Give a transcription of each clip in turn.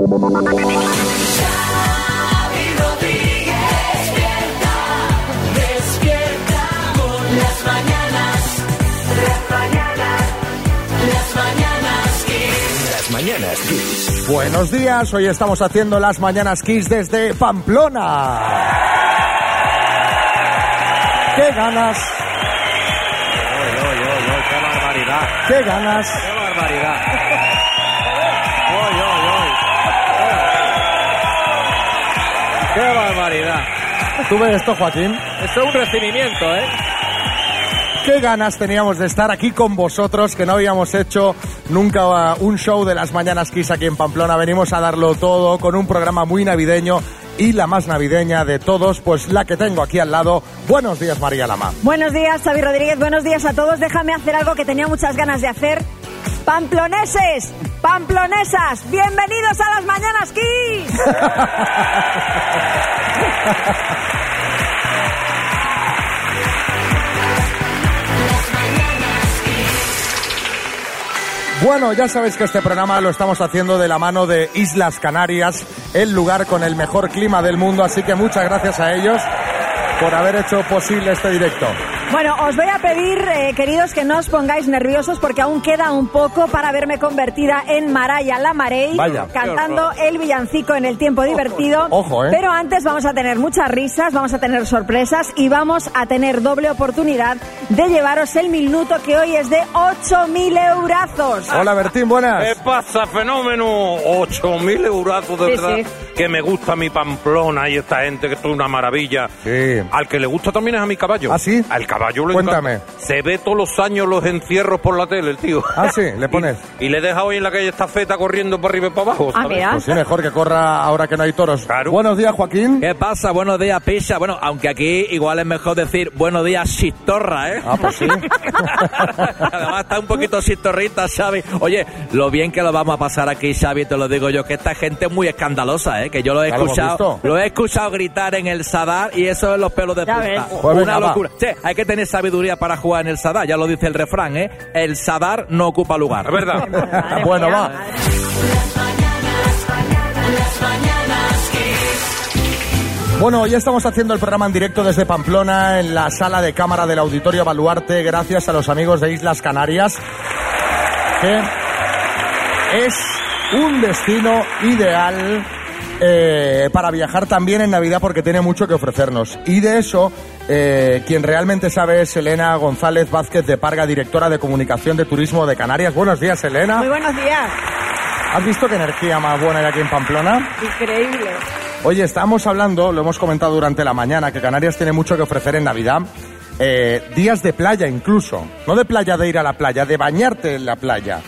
mañanas, las mañanas, las mañanas Kiss. Las mañanas Kiss. Buenos días, hoy estamos haciendo las mañanas Kiss desde Pamplona. ¡Qué ganas! ¡Qué barbaridad! ¡Qué ganas! ¡Qué barbaridad! ¡Qué barbaridad! ¿Tú ves esto, Joaquín? Esto es un recibimiento, ¿eh? Qué ganas teníamos de estar aquí con vosotros, que no habíamos hecho nunca uh, un show de las mañanas Kiss aquí en Pamplona. Venimos a darlo todo con un programa muy navideño y la más navideña de todos, pues la que tengo aquí al lado. Buenos días, María Lama. Buenos días, Xavi Rodríguez. Buenos días a todos. Déjame hacer algo que tenía muchas ganas de hacer. Pamploneses, pamplonesas, bienvenidos a las Mañanas Kiss. Bueno, ya sabéis que este programa lo estamos haciendo de la mano de Islas Canarias, el lugar con el mejor clima del mundo, así que muchas gracias a ellos por haber hecho posible este directo. Bueno, os voy a pedir, eh, queridos, que no os pongáis nerviosos porque aún queda un poco para verme convertida en Maraya la Marey, Vaya. cantando el villancico en el tiempo divertido. Ojo, ¿eh? Pero antes vamos a tener muchas risas, vamos a tener sorpresas y vamos a tener doble oportunidad de llevaros el minuto que hoy es de 8.000 eurazos. Hola, Bertín, buenas. ¿Qué pasa, fenómeno? 8.000 eurazos de Sí, verdad. sí. Que me gusta mi Pamplona y esta gente que esto es una maravilla. Sí. Al que le gusta también es a mi caballo. ¿Ah, sí? Al caballo le Cuéntame. encanta. Se ve todos los años los encierros por la tele, el tío. Ah, sí, le pones. Y, y le deja hoy en la calle esta feta corriendo para arriba y para abajo. Ah. Pues sí, mejor que corra ahora que no hay toros. Claro. Buenos días, Joaquín. ¿Qué pasa? Buenos días, Pisha. Bueno, aunque aquí igual es mejor decir buenos días, Chistorra, ¿eh? Ah, pues sí. Además está un poquito chistorrita, Xavi. Oye, lo bien que lo vamos a pasar aquí, Xavi, te lo digo yo, que esta gente es muy escandalosa, ¿eh? Que yo lo he lo escuchado, lo he escuchado gritar en el Sadar y eso es los pelos de punta. Pues Una locura. Sí, hay que tener sabiduría para jugar en el Sadar, ya lo dice el refrán, ¿eh? El Sadar no ocupa lugar. Es verdad. Madre Bueno, mía, va. madre. Bueno, hoy estamos haciendo el programa en directo desde Pamplona, en la sala de cámara del Auditorio Baluarte, gracias a los amigos de Islas Canarias, que es un destino ideal eh, para viajar también en Navidad porque tiene mucho que ofrecernos. Y de eso, eh, quien realmente sabe es Elena González Vázquez de Parga, directora de Comunicación de Turismo de Canarias. Buenos días, Elena. Muy buenos días. ¿Has visto qué energía más buena hay aquí en Pamplona? Increíble. Oye, estábamos hablando, lo hemos comentado durante la mañana, que Canarias tiene mucho que ofrecer en Navidad. Eh, días de playa incluso. No de playa de ir a la playa, de bañarte en la playa.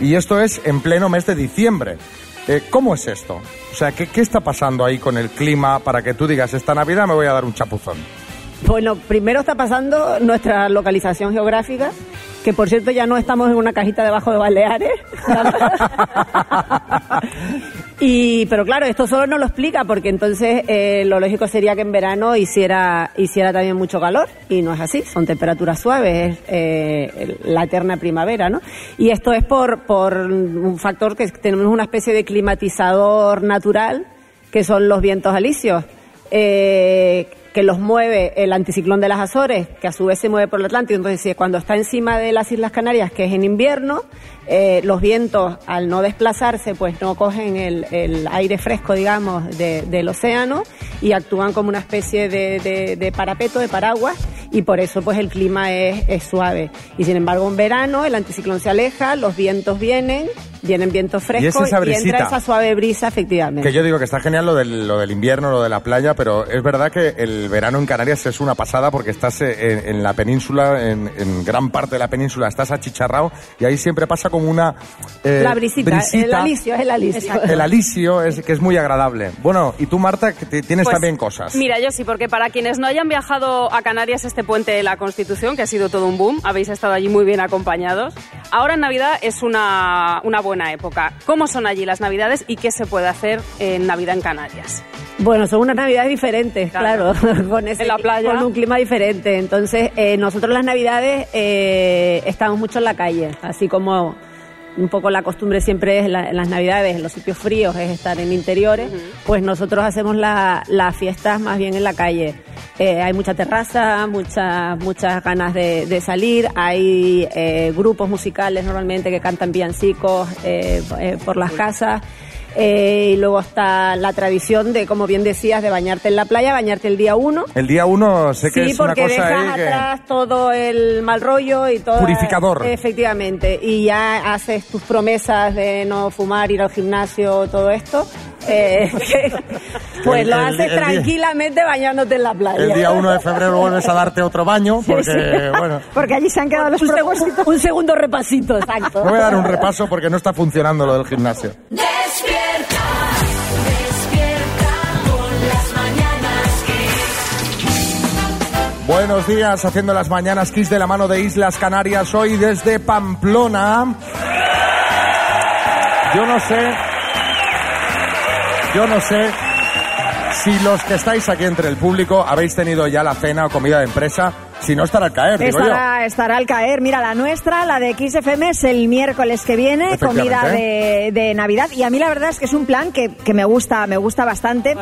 Y esto es en pleno mes de diciembre. Eh, ¿Cómo es esto? O sea, ¿qué, ¿qué está pasando ahí con el clima para que tú digas, esta Navidad me voy a dar un chapuzón? Bueno, primero está pasando nuestra localización geográfica, que por cierto ya no estamos en una cajita debajo de Baleares. y, pero claro, esto solo nos lo explica porque entonces eh, lo lógico sería que en verano hiciera, hiciera también mucho calor y no es así, son temperaturas suaves, es eh, la eterna primavera, ¿no? Y esto es por, por un factor que tenemos una especie de climatizador natural que son los vientos alisios. Eh, que los mueve el anticiclón de las Azores, que a su vez se mueve por el Atlántico. Entonces, cuando está encima de las Islas Canarias, que es en invierno, eh, los vientos, al no desplazarse, pues no cogen el, el aire fresco, digamos, de- del océano y actúan como una especie de, de- de parapeto, de paraguas, y por eso, pues, el clima es, es suave. Y sin embargo, en verano, el anticiclón se aleja, los vientos vienen, vienen vientos frescos y entra esa suave brisa, efectivamente. Que yo digo que está genial lo del, lo del invierno, lo de la playa, pero es verdad que el verano en Canarias es una pasada porque estás en, en la península, en, en gran parte de la península, estás achicharrado y ahí siempre pasa como una... eh, La brisita, el alisio, es el alisio. El alisio es que es muy agradable. Bueno, y tú, Marta, que te- tienes Pues, también cosas. Mira, yo sí, porque para quienes no hayan viajado a Canarias este puente de la Constitución, que ha sido todo un boom, habéis estado allí muy bien acompañados, ahora en Navidad es una, una buena época. ¿Cómo son allí las Navidades y qué se puede hacer en Navidad en Canarias? Bueno, son unas navidades diferentes, Claro. claro, con, ese, En la playa. con un clima diferente. Entonces, eh, nosotros las navidades eh, estamos mucho en la calle, así como un poco la costumbre siempre es la- en las navidades, en los sitios fríos, es estar en interiores, pues nosotros hacemos la- las fiestas más bien en la calle. Eh, hay mucha terraza, muchas muchas ganas de, de salir, hay eh, grupos musicales normalmente que cantan villancicos eh, por las casas. Eh, y luego está la tradición de, como bien decías, de bañarte en la playa, bañarte el día uno. El día uno sé que Sí, es una porque cosa dejas ahí que... atrás todo el mal rollo y todo. Purificador. Efectivamente. Y ya haces tus promesas de no fumar, ir al gimnasio, todo esto. eh, pues El- lo el- haces el día- tranquilamente bañándote en la playa. El día 1 de febrero vuelves a darte otro baño porque, bueno, Porque allí se han quedado los un, un segundo repasito, exacto. me voy a dar un repaso porque no está funcionando lo del gimnasio. Buenos días, haciendo las mañanas Kiss de la mano de Islas Canarias, hoy desde Pamplona. Yo no sé, yo no sé si los que estáis aquí entre el público habéis tenido ya la cena o comida de empresa, si no estará al caer, digo yo. Estará, estará al caer. Mira, la nuestra, la de XFM, es el miércoles que viene, comida de, de Navidad. Y a mí la verdad es que es un plan que, que me gusta, me gusta bastante.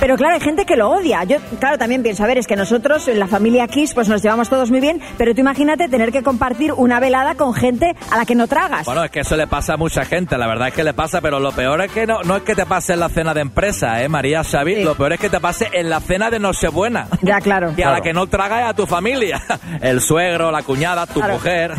Pero claro, hay gente que lo odia. Yo, claro, también pienso, a ver, es que nosotros en la familia Kiss pues nos llevamos todos muy bien, pero tú imagínate tener que compartir una velada con gente a la que no tragas. Bueno, es que eso le pasa a mucha gente, la verdad es que le pasa, pero lo peor es que no, no es que te pase en la cena de empresa, ¿eh, María Xavi? Sí. Lo peor es que te pase en la cena de Nochebuena. Ya, claro. Y a Claro. la que no tragas es a tu familia. El suegro, la cuñada, tu Claro. mujer.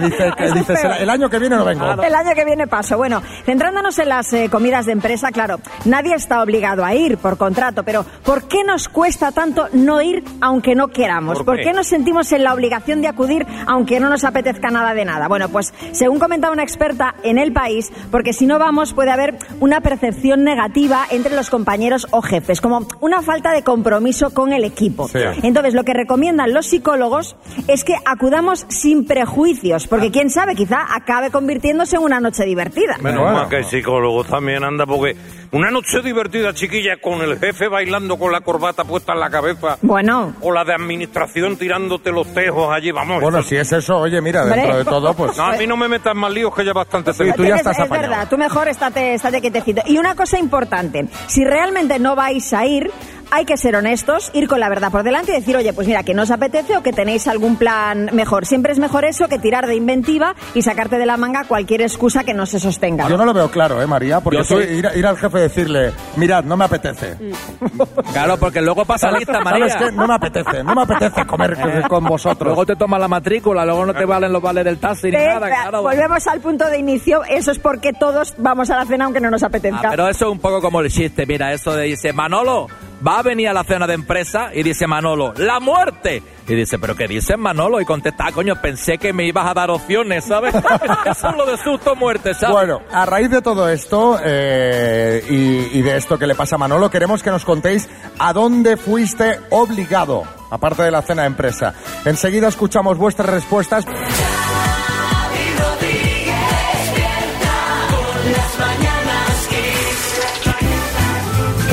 Dices, el año que viene no vengo. El año que viene paso. Bueno, centrándonos en las eh, comidas de empresa, claro, nadie está obligado a ir por contrato, pero ¿por qué nos cuesta tanto no ir aunque no queramos? ¿Por ¿Por qué? qué nos sentimos en la obligación de acudir aunque no nos apetezca nada de nada? Bueno, pues según comentaba una experta en el país, porque si no vamos puede haber una percepción negativa entre los compañeros o jefes, como una falta de compromiso con el equipo. Sí. Entonces, lo que recomiendan los psicólogos es que acudamos sin prejuicios, porque quién sabe, quizá acabe convirtiéndose en una noche divertida. Menos Bueno. mal que el psicólogo también anda, porque una noche divertida, chiquilla, con el jefe bailando con la corbata puesta en la cabeza, Bueno, o la de administración tirándote los tejos allí, vamos. Bueno, eso- si es eso, oye, mira, dentro de todo, pues... No, a mí no me metas más líos que ya bastante Sí, tengo. tú ya es, estás es apañado. verdad, tú mejor estate, estate quietecito. Y una cosa importante, si realmente no vais a ir, hay que ser honestos, ir con la verdad por delante y decir, oye, pues mira, que no os apetece o que tenéis algún plan mejor. Siempre es mejor eso que tirar de inventiva y sacarte de la manga cualquier excusa que no se sostenga. Yo no lo veo claro, ¿eh, María? Porque tú ir, ir al jefe y decirle, mirad, no me apetece. Claro, porque luego pasa lista, María. ¿Sabes qué? No me apetece, no me apetece comer con- con vosotros. Luego te tomas la matrícula, luego no te valen los vales del taxi ni nada, claro. Volvemos al punto de inicio, eso es porque todos vamos a la cena aunque no nos apetezca. Ah, pero eso es un poco como el chiste, mira, eso de dice, Manolo, va a venir a la cena de empresa y dice Manolo, la muerte. Y dice, ¿pero qué dices Manolo? Y contesta, "Ah, coño, pensé que me ibas a dar opciones, ¿sabes? eso es lo de susto muerte, ¿sabes? Bueno, a raíz de todo esto eh, y, y de esto que le pasa a Manolo, queremos que nos contéis a dónde fuiste obligado, aparte de la cena de empresa. Enseguida escuchamos vuestras respuestas.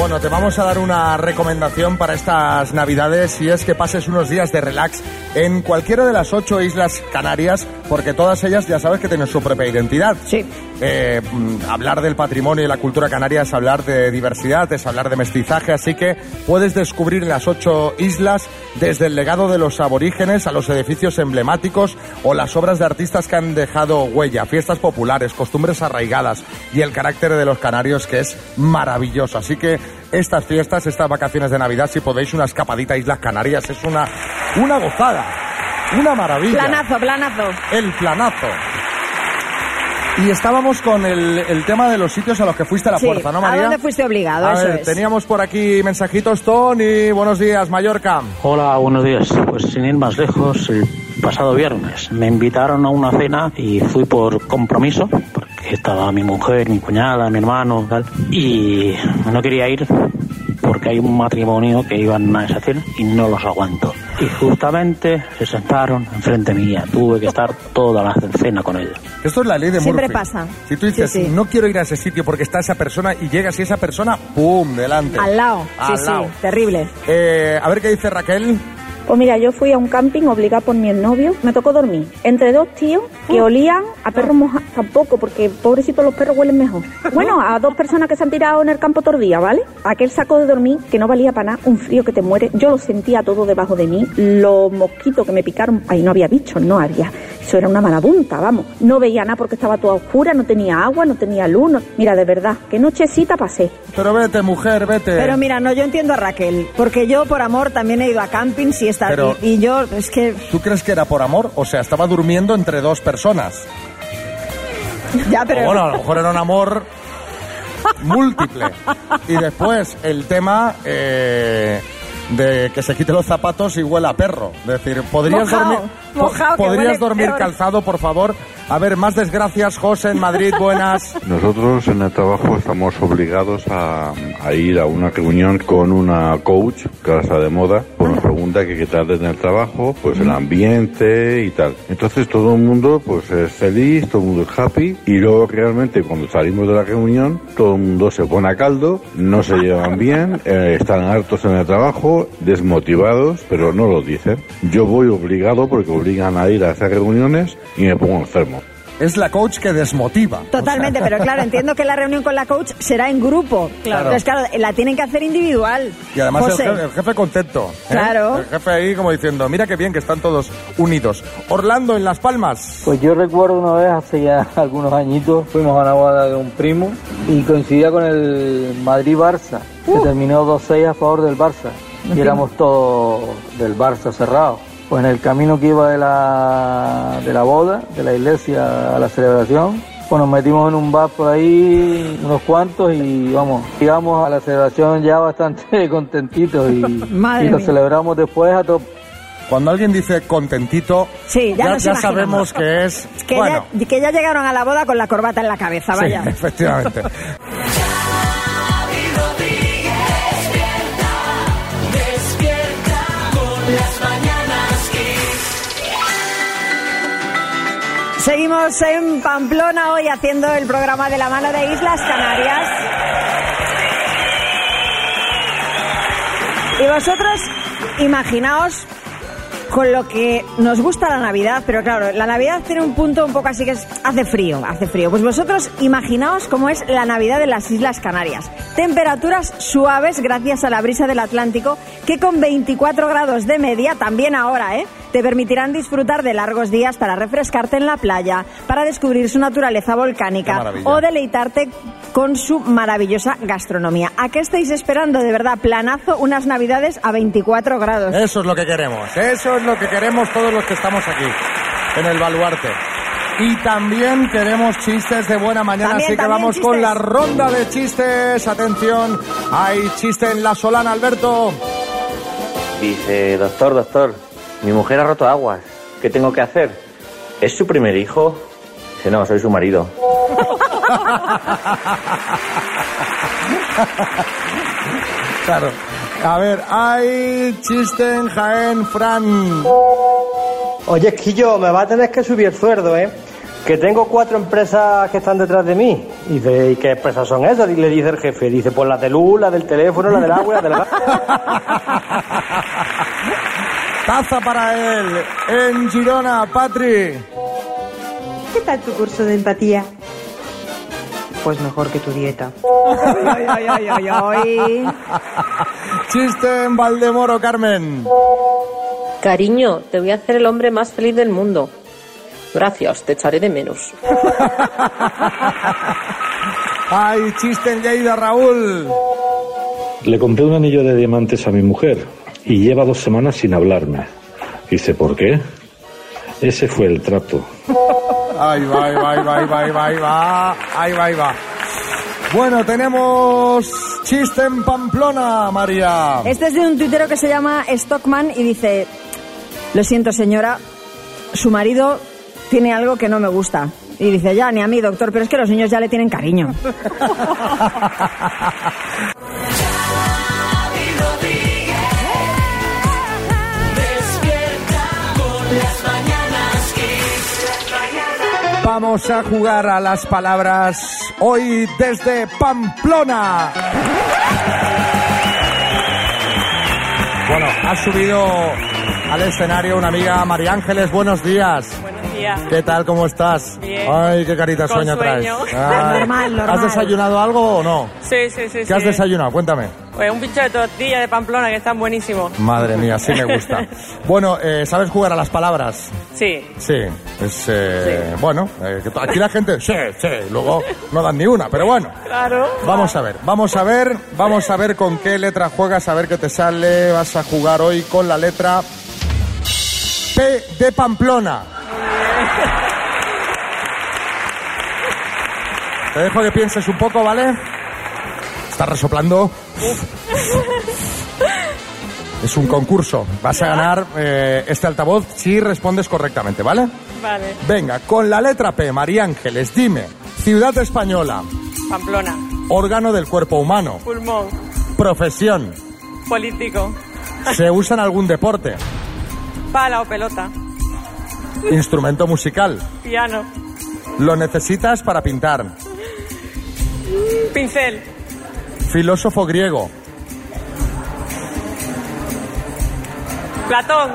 Bueno, te vamos a dar una recomendación para estas navidades y es que pases unos días de relax en cualquiera de las ocho islas canarias, porque todas ellas ya sabes que tienen su propia identidad. Sí. Eh, mm, hablar del patrimonio y la cultura canaria es hablar de diversidad, es hablar de mestizaje, así que puedes descubrir las ocho islas desde el legado de los aborígenes a los edificios emblemáticos o las obras de artistas que han dejado huella, fiestas populares, costumbres arraigadas y el carácter de los canarios que es maravilloso. Así que estas fiestas, estas vacaciones de Navidad, si podéis una escapadita a Islas Canarias, es una, una gozada, una maravilla. Planazo, planazo. El planazo. Y estábamos con el, el tema de los sitios a los que fuiste a la Sí, fuerza, ¿no, ¿a María? dónde fuiste obligado? A Eso ver, es. teníamos por aquí mensajitos, Tony. Buenos días, Mallorca. Hola, buenos días. Pues sin ir más lejos, el pasado viernes me invitaron a una cena y fui por compromiso, porque estaba mi mujer, mi cuñada, mi hermano, tal, y no quería ir porque hay un matrimonio que iban a esa cena y no los aguanto. Y justamente se sentaron enfrente mía. Tuve que estar toda la cena con ellos. Esto es la ley de Siempre Murphy. pasa. Si tú dices, Sí, sí. no quiero ir a ese sitio porque está esa persona y llegas y esa persona, ¡pum!, delante. Al lado. Al sí, lado. sí, terrible. Eh, a ver qué dice Raquel. Pues mira, yo fui a un camping obligada por mi novio. Me tocó dormir entre dos tíos que olían a perros mojados. Tampoco, porque pobrecitos los perros huelen mejor. Bueno, a dos personas que se han tirado en el campo todo el día, ¿vale? Aquel saco de dormir que no valía para nada, un frío que te muere. Yo lo sentía todo debajo de mí. Los mosquitos que me picaron, ahí no había bichos, no había. Eso era una marabunta, vamos. No veía nada porque estaba toda oscura, no tenía agua, no tenía luz. no- Mira, de verdad, qué nochecita pasé. Pero vete, mujer, vete. Pero mira, no, yo entiendo a Raquel, porque yo por amor también he ido a camping y está Pero- y, y yo es que ¿Tú crees que era por amor? O sea, estaba durmiendo entre dos personas. ya, pero O bueno, a lo mejor era un amor múltiple. Y después el tema eh, de que se quite los zapatos y huela a perro. Es decir, ¿podrías Mojao, dormir, que ¿podrías dormir peor. calzado, por favor? A ver, más desgracias, José, en Madrid, buenas. Nosotros en el trabajo estamos obligados a, a ir a una reunión con una coach, que ahora está de moda, pues nos pregunta que qué tal en el trabajo, pues el ambiente y tal. Entonces todo el mundo pues es feliz, todo el mundo es happy y luego realmente cuando salimos de la reunión todo el mundo se pone a caldo, no se llevan bien, eh, están hartos en el trabajo, desmotivados, pero no lo dicen. Yo voy obligado porque obligan a ir a esas reuniones y me pongo enfermo. Es la coach que desmotiva. Totalmente, pero claro, entiendo que la reunión con la coach será en grupo. Claro. Entonces, claro, la tienen que hacer individual. Y además el José. jefe, el jefe contento. ¿eh? Claro. El jefe ahí como diciendo, mira qué bien que están todos unidos. Orlando, en Las Palmas. Pues yo recuerdo una vez, hace ya algunos añitos, fuimos a una boda de un primo y coincidía con el Madrid-Barça, que terminó 2-6 a favor del Barça. Y éramos todos del Barça cerrados. Pues en el camino que iba de la, de la boda, de la iglesia a la celebración, pues nos metimos en un bar por ahí, unos cuantos, y vamos, llegamos a la celebración ya bastante contentitos y, y lo celebramos después a tope. Cuando alguien dice contentito, Sí, ya sabemos que es... Que, bueno, ya, que ya llegaron a la boda con la corbata en la cabeza, sí, vaya. efectivamente. Seguimos en Pamplona hoy haciendo el programa de la mano de Islas Canarias. Y vosotros, imaginaos con lo que nos gusta la Navidad, pero claro, la Navidad tiene un punto un poco así que es, hace frío, hace frío. Pues vosotros imaginaos cómo es la Navidad de las Islas Canarias. Temperaturas suaves gracias a la brisa del Atlántico, que con 24 grados de media, también ahora, ¿eh? Te permitirán disfrutar de largos días para refrescarte en la playa, para descubrir su naturaleza volcánica o deleitarte con su maravillosa gastronomía. ¿A qué estáis esperando? De verdad, planazo, unas navidades a 24 grados. Eso es lo que queremos. Eso es lo que queremos todos los que estamos aquí, en el baluarte. Y también queremos chistes de buena mañana, También, así que vamos con la ronda de chistes. Atención, hay chiste en la Solana, Alberto. Dice, doctor, doctor, mi mujer ha roto aguas. ¿Qué tengo que hacer? ¿Es su primer hijo? Dice, no, soy su marido. Claro. A ver, hay chiste en Jaén, Fran. Oye, Esquillo, me va a tener que subir el sueldo, ¿eh? Que tengo cuatro empresas que están detrás de mí. Y dice, ¿y qué empresas son esas? Y le dice el jefe. Dice, pues la de luz, la del teléfono, la del agua, la del gas. Taza para él. En Girona, Patri. ¿Qué tal tu curso de empatía? Pues mejor que tu dieta. Ay, ay, ay, ay, ay. Chiste en Valdemoro, Carmen. Cariño, te voy a hacer el hombre más feliz del mundo. Gracias, te echaré de menos. Hay chiste en Lleida, Raúl. Le compré un anillo de diamantes a mi mujer y lleva dos semanas sin hablarme. Dice, ¿por qué? Ese fue el trato. Ahí va, ahí va, ahí va, ahí va, ahí va, ahí va, ahí va, ahí va. Bueno, tenemos chiste en Pamplona, María. Este es de un tuitero que se llama Stockman y dice, lo siento señora, su marido tiene algo que no me gusta. Y dice, ya, ni a mí, doctor, pero es que los niños ya le tienen cariño. Vamos a jugar a las palabras hoy desde Pamplona. Bueno, ha subido al escenario una amiga, María Ángeles. Buenos días. ¿Qué tal? ¿Cómo estás? Bien. Ay, qué carita Con sueño traes. Ay. Normal, normal. ¿Has desayunado algo o no? Sí, sí, sí. ¿Qué has desayunado? Cuéntame. Pues un bicho de tortilla de Pamplona que están buenísimos. Madre mía, sí me gusta. bueno, eh, ¿sabes jugar a las palabras? Sí. Sí, es eh, bueno. eh, aquí la gente, sí, sí, luego no dan ni una, pero bueno. Claro. Vamos a ver, vamos a ver, vamos a ver con qué letra juegas, a ver qué te sale. Vas a jugar hoy con la letra P de Pamplona. Te dejo que pienses un poco, ¿vale? Estás resoplando. Es un concurso. Vas a ganar eh, este altavoz si respondes correctamente, ¿vale? Vale. Venga, con la letra P, María Ángeles, dime. Ciudad española, Pamplona. órgano del cuerpo humano, Pulmón. profesión, Político. se usa en algún deporte, Pala o pelota. Instrumento musical, Piano. lo necesitas para pintar, Pincel. filósofo griego, Platón.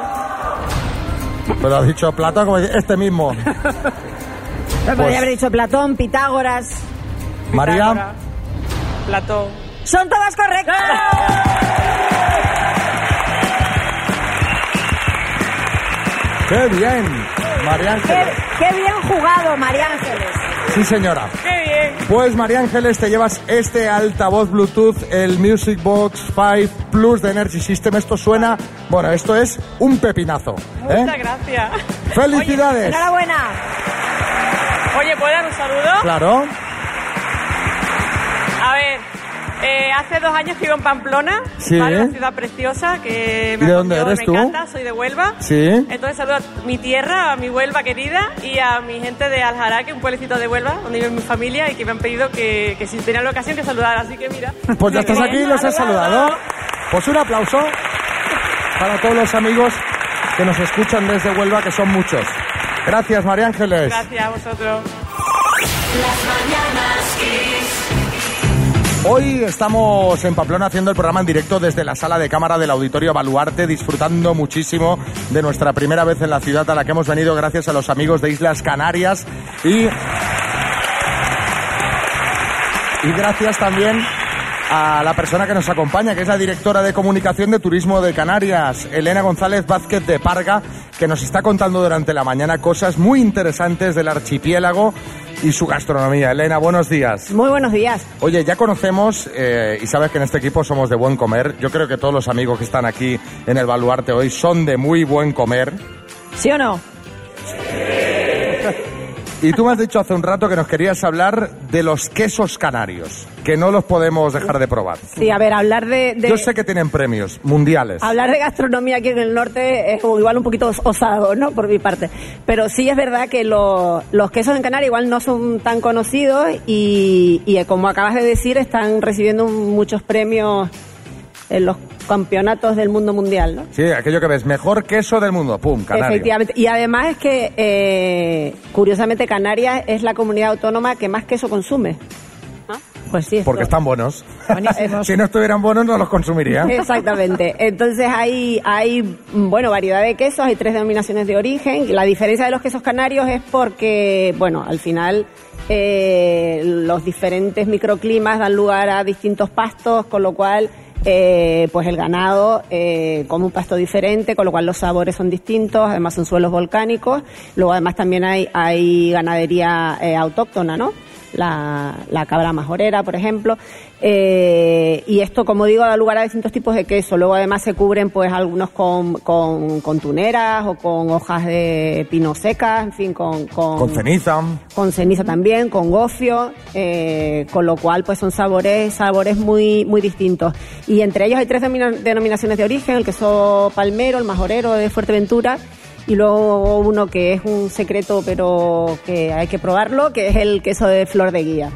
pero has dicho Platón como este mismo. Pero podría haber dicho Platón, Pitágoras. María, Platón. Son todas correctas. qué bien, María Qué, Ángeles. qué bien jugado, María Ángeles. Sí, señora. ¡Qué bien! Pues María Ángeles, te llevas este altavoz Bluetooth, el Music Box 5 Plus de Energy System. Esto suena, bueno, esto es un pepinazo. ¿eh? Muchas gracias. ¡Felicidades! Enhorabuena. Oye, ¿puedo dar un saludo? Claro. A ver, eh, hace dos años que vivo en Pamplona, Sí. ¿vale? una ciudad preciosa que me ¿Y de dónde eres me tú? encanta, soy de Huelva. Sí. Entonces saludo a mi tierra, a mi Huelva querida y a mi gente de Aljaraque, un pueblecito de Huelva, donde vive mi familia y que me han pedido que, que si tenía la ocasión que saludar, así que mira. Pues ya estás aquí y los has saludado. Pues un aplauso para todos los amigos que nos escuchan desde Huelva, que son muchos. Gracias, María Ángeles. Gracias a vosotros. Las mañanas. Hoy estamos en Pamplona haciendo el programa en directo desde la sala de cámara del Auditorio Baluarte, disfrutando muchísimo de nuestra primera vez en la ciudad a la que hemos venido gracias a los amigos de Islas Canarias y, y gracias también a la persona que nos acompaña, que es la directora de comunicación de Turismo de Canarias, Elena González Vázquez de Parga, que nos está contando durante la mañana cosas muy interesantes del archipiélago y su gastronomía. Elena, buenos días. Muy buenos días. Oye, ya conocemos eh, y sabes que en este equipo somos de buen comer. Yo creo que todos los amigos que están aquí en el Baluarte hoy son de muy buen comer. ¿Sí o no? Y tú me has dicho hace un rato que nos querías hablar de los quesos canarios, que no los podemos dejar de probar. Sí, a ver, hablar de... de- Yo sé que tienen premios mundiales. Hablar de gastronomía aquí en el norte es igual un poquito os- osado, ¿no? Por mi parte. Pero sí es verdad que lo- los quesos en Canarias igual no son tan conocidos y, y, como acabas de decir, están recibiendo muchos premios en los campeonatos del mundo mundial, ¿no? Sí, aquello que ves, mejor queso del mundo, pum, canario. Efectivamente. Y además es que, eh, curiosamente, Canarias es la comunidad autónoma que más queso consume. Pues sí. Porque están buenos. Buenísimos. si no estuvieran buenos no los consumiría. Exactamente. Entonces hay, hay, bueno, variedad de quesos, hay tres denominaciones de origen. La diferencia de los quesos canarios es porque, bueno, al final eh, los diferentes microclimas dan lugar a distintos pastos, con lo cual, eh, pues el ganado eh, come un pasto diferente, con lo cual los sabores son distintos, además son suelos volcánicos. Luego además también hay, hay ganadería eh, autóctona, ¿no? La, la cabra majorera, por ejemplo. Eh, y esto, como digo, da lugar a distintos tipos de queso. Luego además se cubren pues algunos con, con, con tuneras o con hojas de pino secas, en fin, con... Con, Con ceniza. con ceniza también, con gofio, eh, con lo cual pues son sabores, sabores muy, muy distintos. Y entre ellos hay tres denominaciones de origen, el queso palmero, el majorero de Fuerteventura, y luego uno que es un secreto pero que hay que probarlo, que es el queso de flor de guía.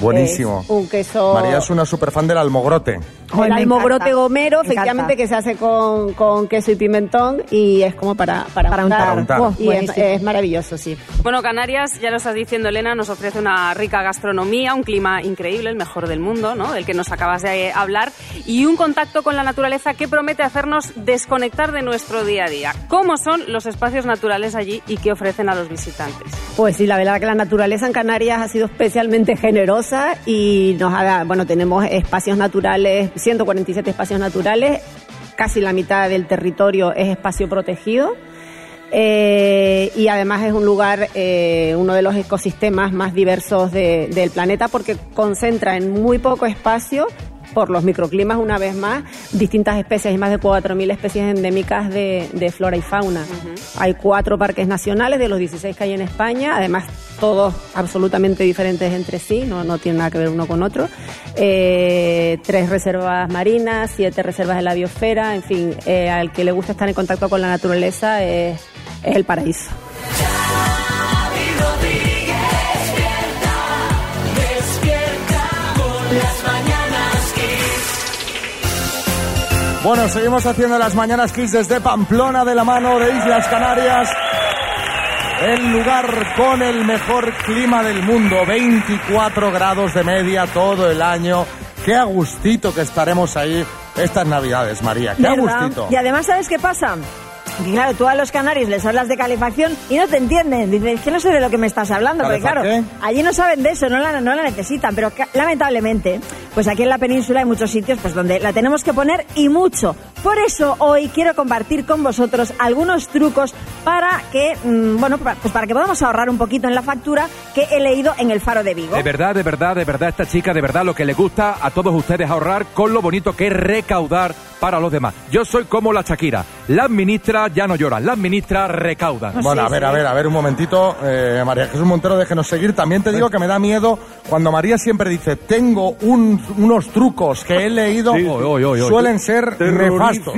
Buenísimo. Es un queso... María es una superfan del almogrote. El almogrote encanta, gomero, me efectivamente, encanta. que se hace con, con queso y pimentón y es como para, para, Para untar. Para untar. Oh, y es, Buenísimo. es maravilloso, sí. Bueno, Canarias, ya lo estás diciendo Elena, nos ofrece una rica gastronomía, un clima increíble, el mejor del mundo, ¿no? Del que nos acabas de hablar, y un contacto con la naturaleza que promete hacernos desconectar de nuestro día a día. ¿Cómo son los espacios naturales allí y qué ofrecen a los visitantes? Pues sí, la verdad que la naturaleza en Canarias ha sido especialmente generosa y nos ha, bueno, tenemos espacios naturales, 147 espacios naturales, casi la mitad del territorio es espacio protegido. eh, y además es un lugar, eh, uno de los ecosistemas más diversos de- del planeta porque concentra en muy poco espacio, por los microclimas una vez más, distintas especies, hay más de 4.000 especies endémicas de, de flora y fauna. Hay cuatro parques nacionales de los 16 que hay en España, además todos absolutamente diferentes entre sí, no, no tienen nada que ver uno con otro. Eh, tres reservas marinas, siete reservas de la biosfera, en fin, eh, al que le gusta estar en contacto con la naturaleza es, es el paraíso. Las Bueno, seguimos haciendo las mañanas Kiss desde Pamplona de la mano de Islas Canarias. El lugar con el mejor clima del mundo, 24 grados de media todo el año. Qué agustito que estaremos ahí estas navidades, María. Qué ¿Verdad? agustito. Y además, ¿sabes qué pasa? Claro, tú a los canarios les hablas de calefacción y no te entienden. Dicen, es que no sé de lo que me estás hablando. Porque claro, allí no saben de eso, no la, no la necesitan. Pero lamentablemente, pues aquí en la península hay muchos sitios pues donde la tenemos que poner y mucho. Por eso hoy quiero compartir con vosotros algunos trucos para que, mm, bueno, pues para que podamos ahorrar un poquito en la factura que he leído en el Faro de Vigo. De verdad, de verdad, de verdad, esta chica, de verdad, lo que le gusta a todos ustedes ahorrar con lo bonito que es recaudar para los demás. Yo soy como la Shakira. Las ministras ya no lloran, las ministras recaudan. Bueno, a ver, a ver, a ver, un momentito. Eh, María Jesús Montero, déjenos seguir. También te digo que me da miedo cuando María siempre dice, tengo un- unos trucos que he leído, Sí. Oy, oy, oy, oy. suelen ser nefastos.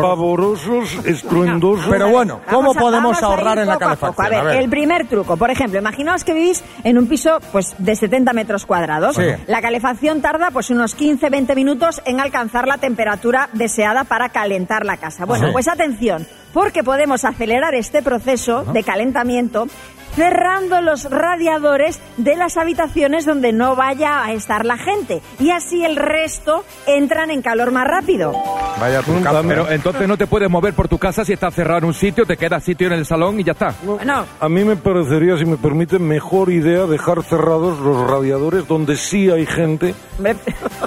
Pavorosos, estruendosos. Pero bueno, ¿cómo a- podemos ahorrar en la a calefacción? A ver, el primer truco, por ejemplo, imaginaos que vivís en un piso pues de 70 metros cuadrados. Sí. La calefacción tarda pues unos 15-20 minutos en alcanzar la temperatura deseada para calentar la casa. Bueno, pues atención, porque podemos acelerar este proceso de calentamiento cerrando los radiadores de las habitaciones donde no vaya a estar la gente y así el resto entran en calor más rápido. Vaya Pero entonces no te puedes mover por tu casa si estás cerrado en un sitio, te queda sitio en el salón y ya está. Bueno, A mí me parecería, si me permite, mejor idea dejar cerrados los radiadores donde sí hay gente.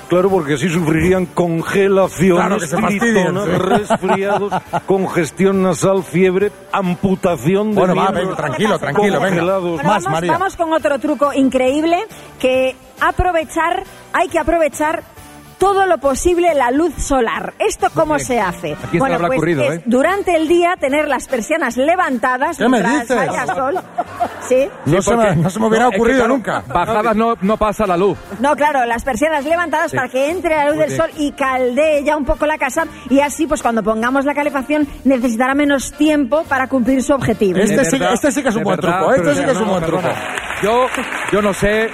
Claro, porque así sufrirían congelaciones, Claro, que se fastidien, tritonas, sí. resfriados, congestión nasal, fiebre, amputación de Bueno, va, tranquilo, tranquilo, venga. congelados. Bueno, vamos, vamos con otro truco increíble que aprovechar, hay que aprovechar todo lo posible la luz solar. ¿Esto cómo se hace? ¿A quién se le habrá pues ocurrido, es eh? durante el día tener las persianas levantadas ¿Qué me dices? haya sol. ¿Sí? No, se me, no se me hubiera No, es que, ocurrido claro, nunca. Bajadas no, no pasa la luz. No, claro, las persianas levantadas Sí. para que entre la luz Muy del bien. sol y caldee ya un poco la casa y así pues cuando pongamos la calefacción necesitará menos tiempo para cumplir su objetivo. Este sí, verdad, este sí que es un buen verdad, truco, este pero sí que es un buen truco. Yo, yo no sé,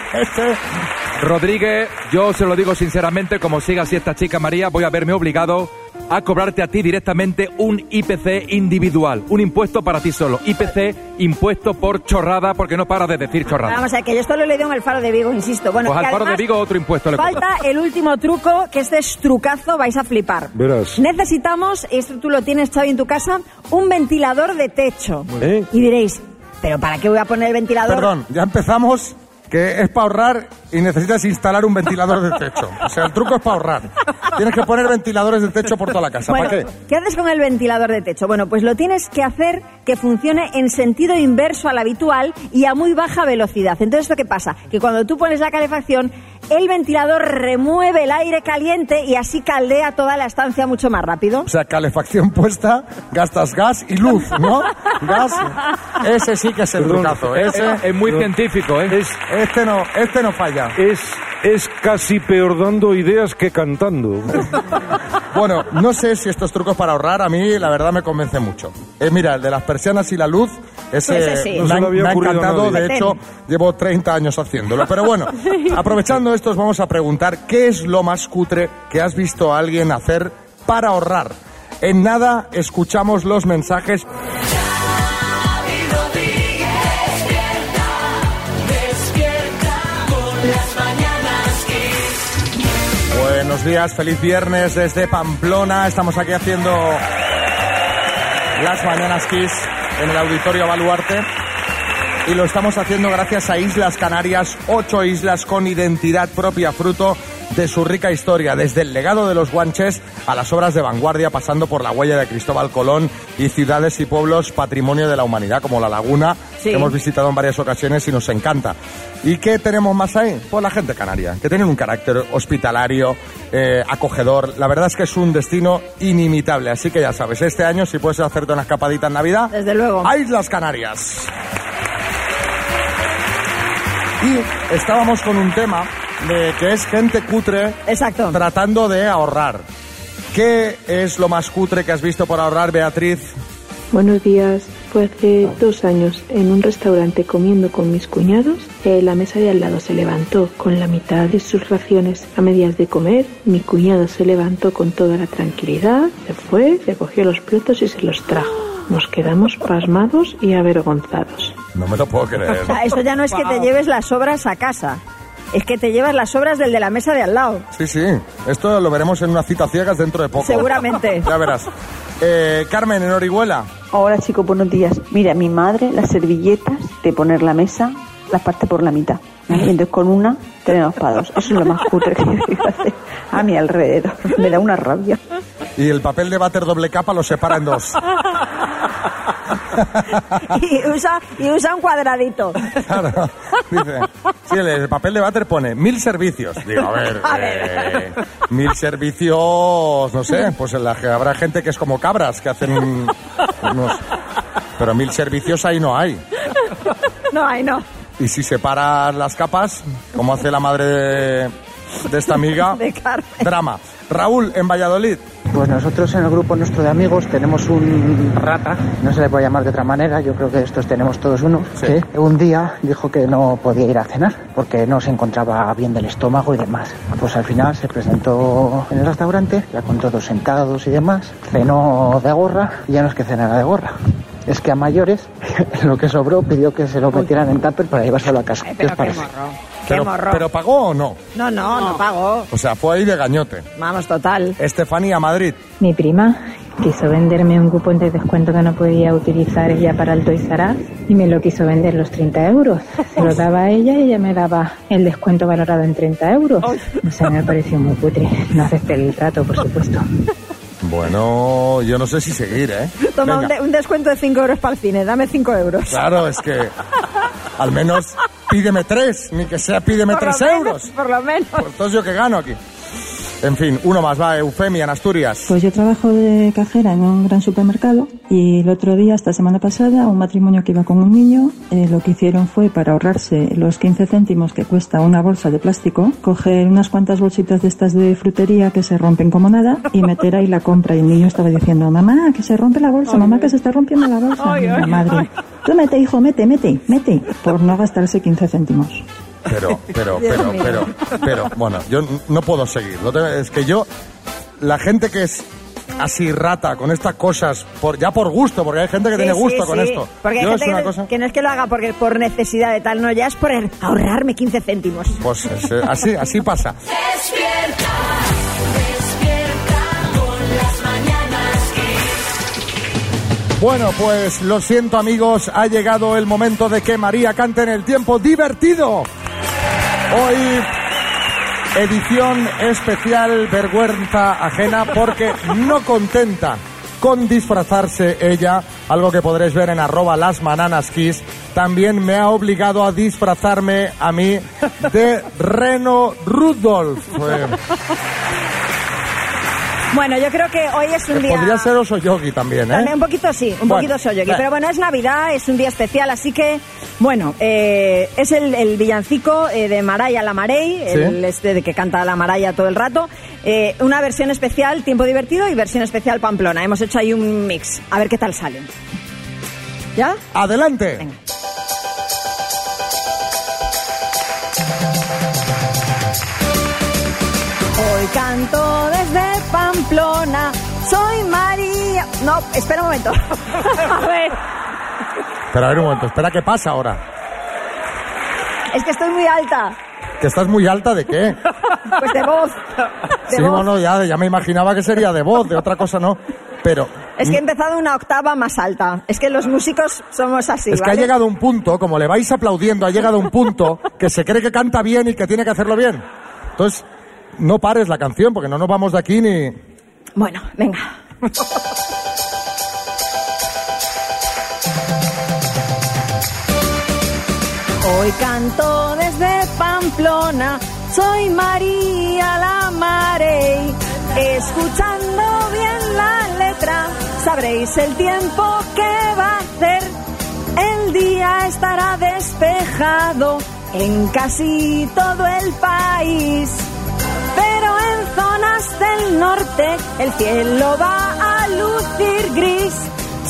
Rodríguez, yo se lo digo sinceramente, como siga así esta chica María, voy a verme obligado a cobrarte a ti directamente un IPC individual, un impuesto para ti solo. IPC, impuesto por chorrada, porque no para de decir chorrada. Vamos a ver, que yo esto lo he leído en el Faro de Vigo, insisto. Bueno, Pues al paro de Vigo otro impuesto le. Falta el último truco, que este es trucazo, vais a flipar. Verás. Necesitamos, esto tú lo tienes, Xavi, en tu casa, un ventilador de techo. ¿Eh? Y diréis, ¿pero para qué voy a poner el ventilador? Perdón, ya empezamos que es para ahorrar y necesitas instalar un ventilador de techo. O sea, el truco es para ahorrar. Tienes que poner ventiladores de techo por toda la casa. Bueno, ¿Para qué? ¿qué haces con el ventilador de techo? Bueno, pues lo tienes que hacer que funcione en sentido inverso al habitual y a muy baja velocidad. Entonces, ¿esto qué pasa? Que cuando tú pones la calefacción, el ventilador remueve el aire caliente y así caldea toda la estancia mucho más rápido. O sea, calefacción puesta, gastas gas y luz, ¿no? Gas. Ese sí que es el trucazo. Ese, Es, muy científico, ¿eh? Es, este no, este no falla. es, es casi peor dando ideas que cantando. Bueno, no sé si estos trucos para ahorrar a mí la verdad me convence mucho. Eh, mira, el de las persianas y la luz, Ese, Ese sí. me, No ha, se le había me ha encantado, de hecho, llevo 30 años haciéndolo. Pero bueno, aprovechando esto, os vamos a preguntar qué es lo más cutre que has visto a alguien hacer para ahorrar. En nada escuchamos los mensajes. Buenos días, feliz viernes desde Pamplona. Estamos aquí haciendo las Mañanas Kiss en el Auditorio Baluarte. Y lo estamos haciendo gracias a Islas Canarias, ocho islas con identidad propia, fruto de su rica historia, desde el legado de los guanches a las obras de vanguardia, pasando por la huella de Cristóbal Colón y ciudades y pueblos patrimonio de la humanidad, como La Laguna, Sí. que hemos visitado en varias ocasiones y nos encanta. ¿Y qué tenemos más ahí? Pues la gente canaria, que tienen un carácter hospitalario, eh, acogedor. La verdad es que es un destino inimitable. Así que ya sabes, este año, si puedes hacerte una escapadita en Navidad, Desde luego. a Islas Canarias. Y estábamos con un tema de que es gente cutre Exacto. tratando de ahorrar. ¿Qué es lo más cutre que has visto por ahorrar, Beatriz? Buenos días. Fue hace dos años en un restaurante comiendo con mis cuñados. eh, la mesa de al lado se levantó con la mitad de sus raciones a medias de comer. Mi cuñado se levantó con toda la tranquilidad, se fue, se cogió los platos y se los trajo. Nos quedamos pasmados y avergonzados. No me lo puedo creer. O sea, eso ya no es que te lleves las sobras a casa. Es que te llevas las sobras del de la mesa de al lado. Sí, sí. Esto lo veremos en una cita ciegas dentro de poco. Seguramente. Ya verás. Eh, Carmen, en Orihuela. Hola chicos, buenos días. Mira, mi madre las servilletas de poner la mesa las parte por la mitad. Y entonces con una tenemos para dos. Eso es lo más cutre que yo hacer a mi alrededor. Me da una rabia. Y el papel de váter doble capa lo separa en dos. Y usa, y usa un cuadradito. Claro. Dice, sí, el, el papel de váter pone mil servicios. Digo, a ver, A ver. eh, mil servicios, no sé, pues en la que habrá gente que es como cabras, que hacen unos... Pero mil servicios ahí no hay. No, ay, no. Y si separas las capas, como hace la madre de, de esta amiga, De Carmen. drama. Raúl, en Valladolid. Pues nosotros en el grupo nuestro de amigos tenemos un rata, no se le puede llamar de otra manera, yo creo que estos tenemos todos uno, que un día dijo que no podía ir a cenar porque no se encontraba bien del estómago y demás. Pues al final se presentó en el restaurante, ya con todos sentados y demás, cenó de gorra y ya no es que cenara de gorra. Es que a mayores lo que sobró pidió que se lo metieran en tupper para llevárselo a casa. ¿Qué Pero, pero pagó o no? No, no, no pago. O sea, fue ahí de gañote. Vamos, total. Estefanía, Madrid. Mi prima quiso venderme un cupón de descuento que no podía utilizar ella para el Toys R Us y me lo quiso vender los 30 euros. Se lo daba a ella y ella me daba el descuento valorado en 30 euros. O sea, me pareció muy cutre. No acepté el trato, por supuesto. Bueno, yo no sé si seguir, ¿eh? Toma un, Venga. de- un descuento de 5 euros para el cine. Dame 5 euros. Claro, es que al menos pídeme tres, ni que sea pídeme Por tres menos, euros. Por lo menos. Pues entonces yo que gano aquí. En fin, uno más va, Eufemia, en Asturias. Pues yo trabajo de cajera en un gran supermercado y el otro día, esta semana pasada, un matrimonio que iba con un niño, eh, lo que hicieron fue para ahorrarse los 15 céntimos que cuesta una bolsa de plástico, coger unas cuantas bolsitas de estas de frutería que se rompen como nada y meter ahí la compra. Y el niño estaba diciendo, mamá, que se rompe la bolsa, mamá, que se está rompiendo la bolsa. Ay, la ay, madre, ay. tú mete, hijo, mete, mete, mete, por no gastarse 15 céntimos. Pero, pero, pero, pero, pero, bueno, yo no puedo seguir. Lo tengo- Es que yo, la gente que es así rata con estas cosas, por, ya por gusto, porque hay gente que Sí, tiene sí, gusto con sí. esto. Porque hay Yo es gente una que, cosa, que no es que lo haga porque por necesidad de tal, no, ya es por el ahorrarme 15 céntimos. pues es, eh, así, así pasa. Despierta, despierta con las mañanas Kiss. Bueno, pues lo siento amigos, ha llegado el momento de que María cante en el tiempo divertido. Hoy edición especial vergüenza ajena porque no contenta con disfrazarse ella, algo que podréis ver en arroba las bananas kiss, también me ha obligado a disfrazarme a mí de Reno Rudolph. Eh, Bueno, yo creo que hoy es un día... podría ser Oso Yogi también, ¿eh? También un poquito sí, un Bueno, poquito soy yo. bueno. Pero bueno, es Navidad, es un día especial, así que, bueno, eh, es el, el villancico eh, de Maraya la Marey, el este de que canta la Maraya todo el rato. Eh, una versión especial, tiempo divertido, y versión especial Pamplona. Hemos hecho ahí un mix. A ver qué tal sale. ¿Ya? Adelante. Hoy canto desde Pamplona. Soy María. No, espera un momento. A ver, Pero a ver un momento, espera, ¿qué pasa ahora? es que estoy muy alta. ¿Que estás muy alta de qué? Pues de voz. De Sí, voz. bueno, ya, ya me imaginaba que sería de voz, de otra cosa no. Pero Es que he empezado una octava más alta. Es que los músicos somos así. es que ha llegado un punto, como le vais aplaudiendo, ha llegado un punto que se cree que canta bien y que tiene que hacerlo bien. Entonces, no pares la canción porque no nos vamos de aquí ni... Bueno, venga. Hoy canto desde Pamplona, soy María la Marey. Escuchando bien la letra, sabréis el tiempo que va a hacer. El día estará despejado en casi todo el país. Pero en zonas del norte el cielo va a lucir gris.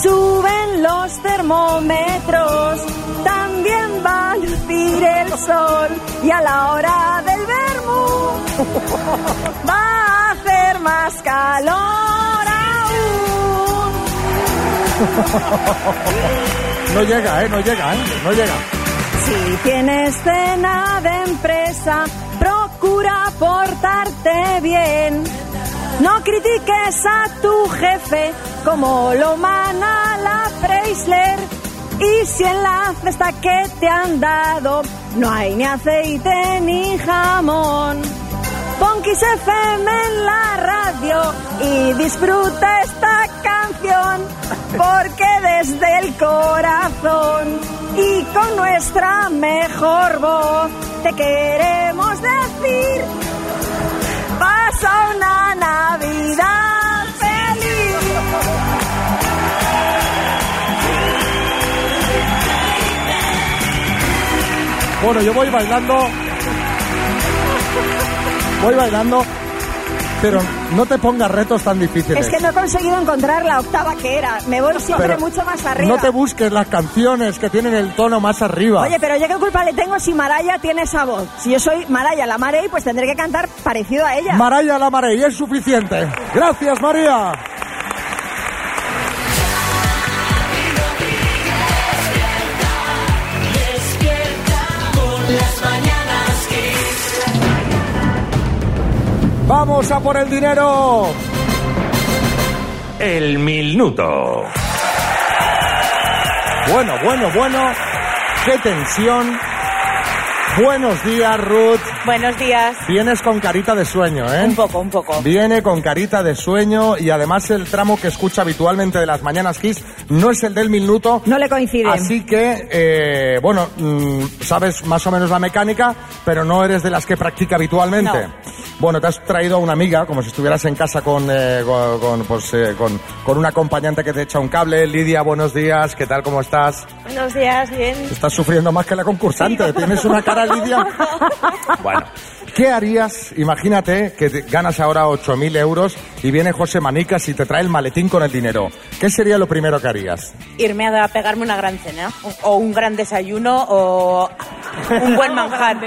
Suben los termómetros, sol. Y a la hora del vermú va a hacer más calor aún. No llega, ¿eh? No llega, ¿eh? No llega. Si tienes cena de empresa, procura portarte bien. No critiques a tu jefe como lo mana la Preisler. Y si en la cesta que te han dado no hay ni aceite ni jamón, pon Kiss FM en la radio y disfruta esta canción, porque desde el corazón y con nuestra mejor voz te queremos decir, pasa una Navidad Bueno, yo voy bailando. Voy bailando. Pero no te pongas retos tan difíciles. Es que no he conseguido encontrar la octava que era. Me voy siempre Pero mucho más arriba. No te busques las canciones que tienen el tono más arriba. Oye, pero yo qué culpa le tengo si Maraya tiene esa voz. Si yo soy Maraya la Marey, pues tendré que cantar parecido a ella. Maraya la Marey, es suficiente. Gracias, María. Vamos a por el dinero. El minuto. Bueno, bueno, bueno. Qué tensión. Buenos días, Ruth. Buenos días. Vienes con carita de sueño, ¿eh? Un poco, un poco. Viene con carita de sueño y además el tramo que escucha habitualmente de las mañanas Kiss no es el del minuto. No le coincide. Así que, eh, bueno, mm, sabes más o menos la mecánica, pero no eres de las que practica habitualmente. Bueno, te has traído a una amiga, como si estuvieras en casa con, eh, con, con, pues, eh, con, con un acompañante que te echa un cable. Lidia, buenos días, ¿qué tal, cómo estás? Buenos días, bien. Estás sufriendo más que la concursante, tienes una cara, Lidia. Bueno, ¿qué harías? Imagínate que ganas ahora 8.000 euros y viene José Manicas y te trae el maletín con el dinero. ¿Qué sería lo primero que harías? Irme a pegarme una gran cena, o un gran desayuno, o un buen manjar.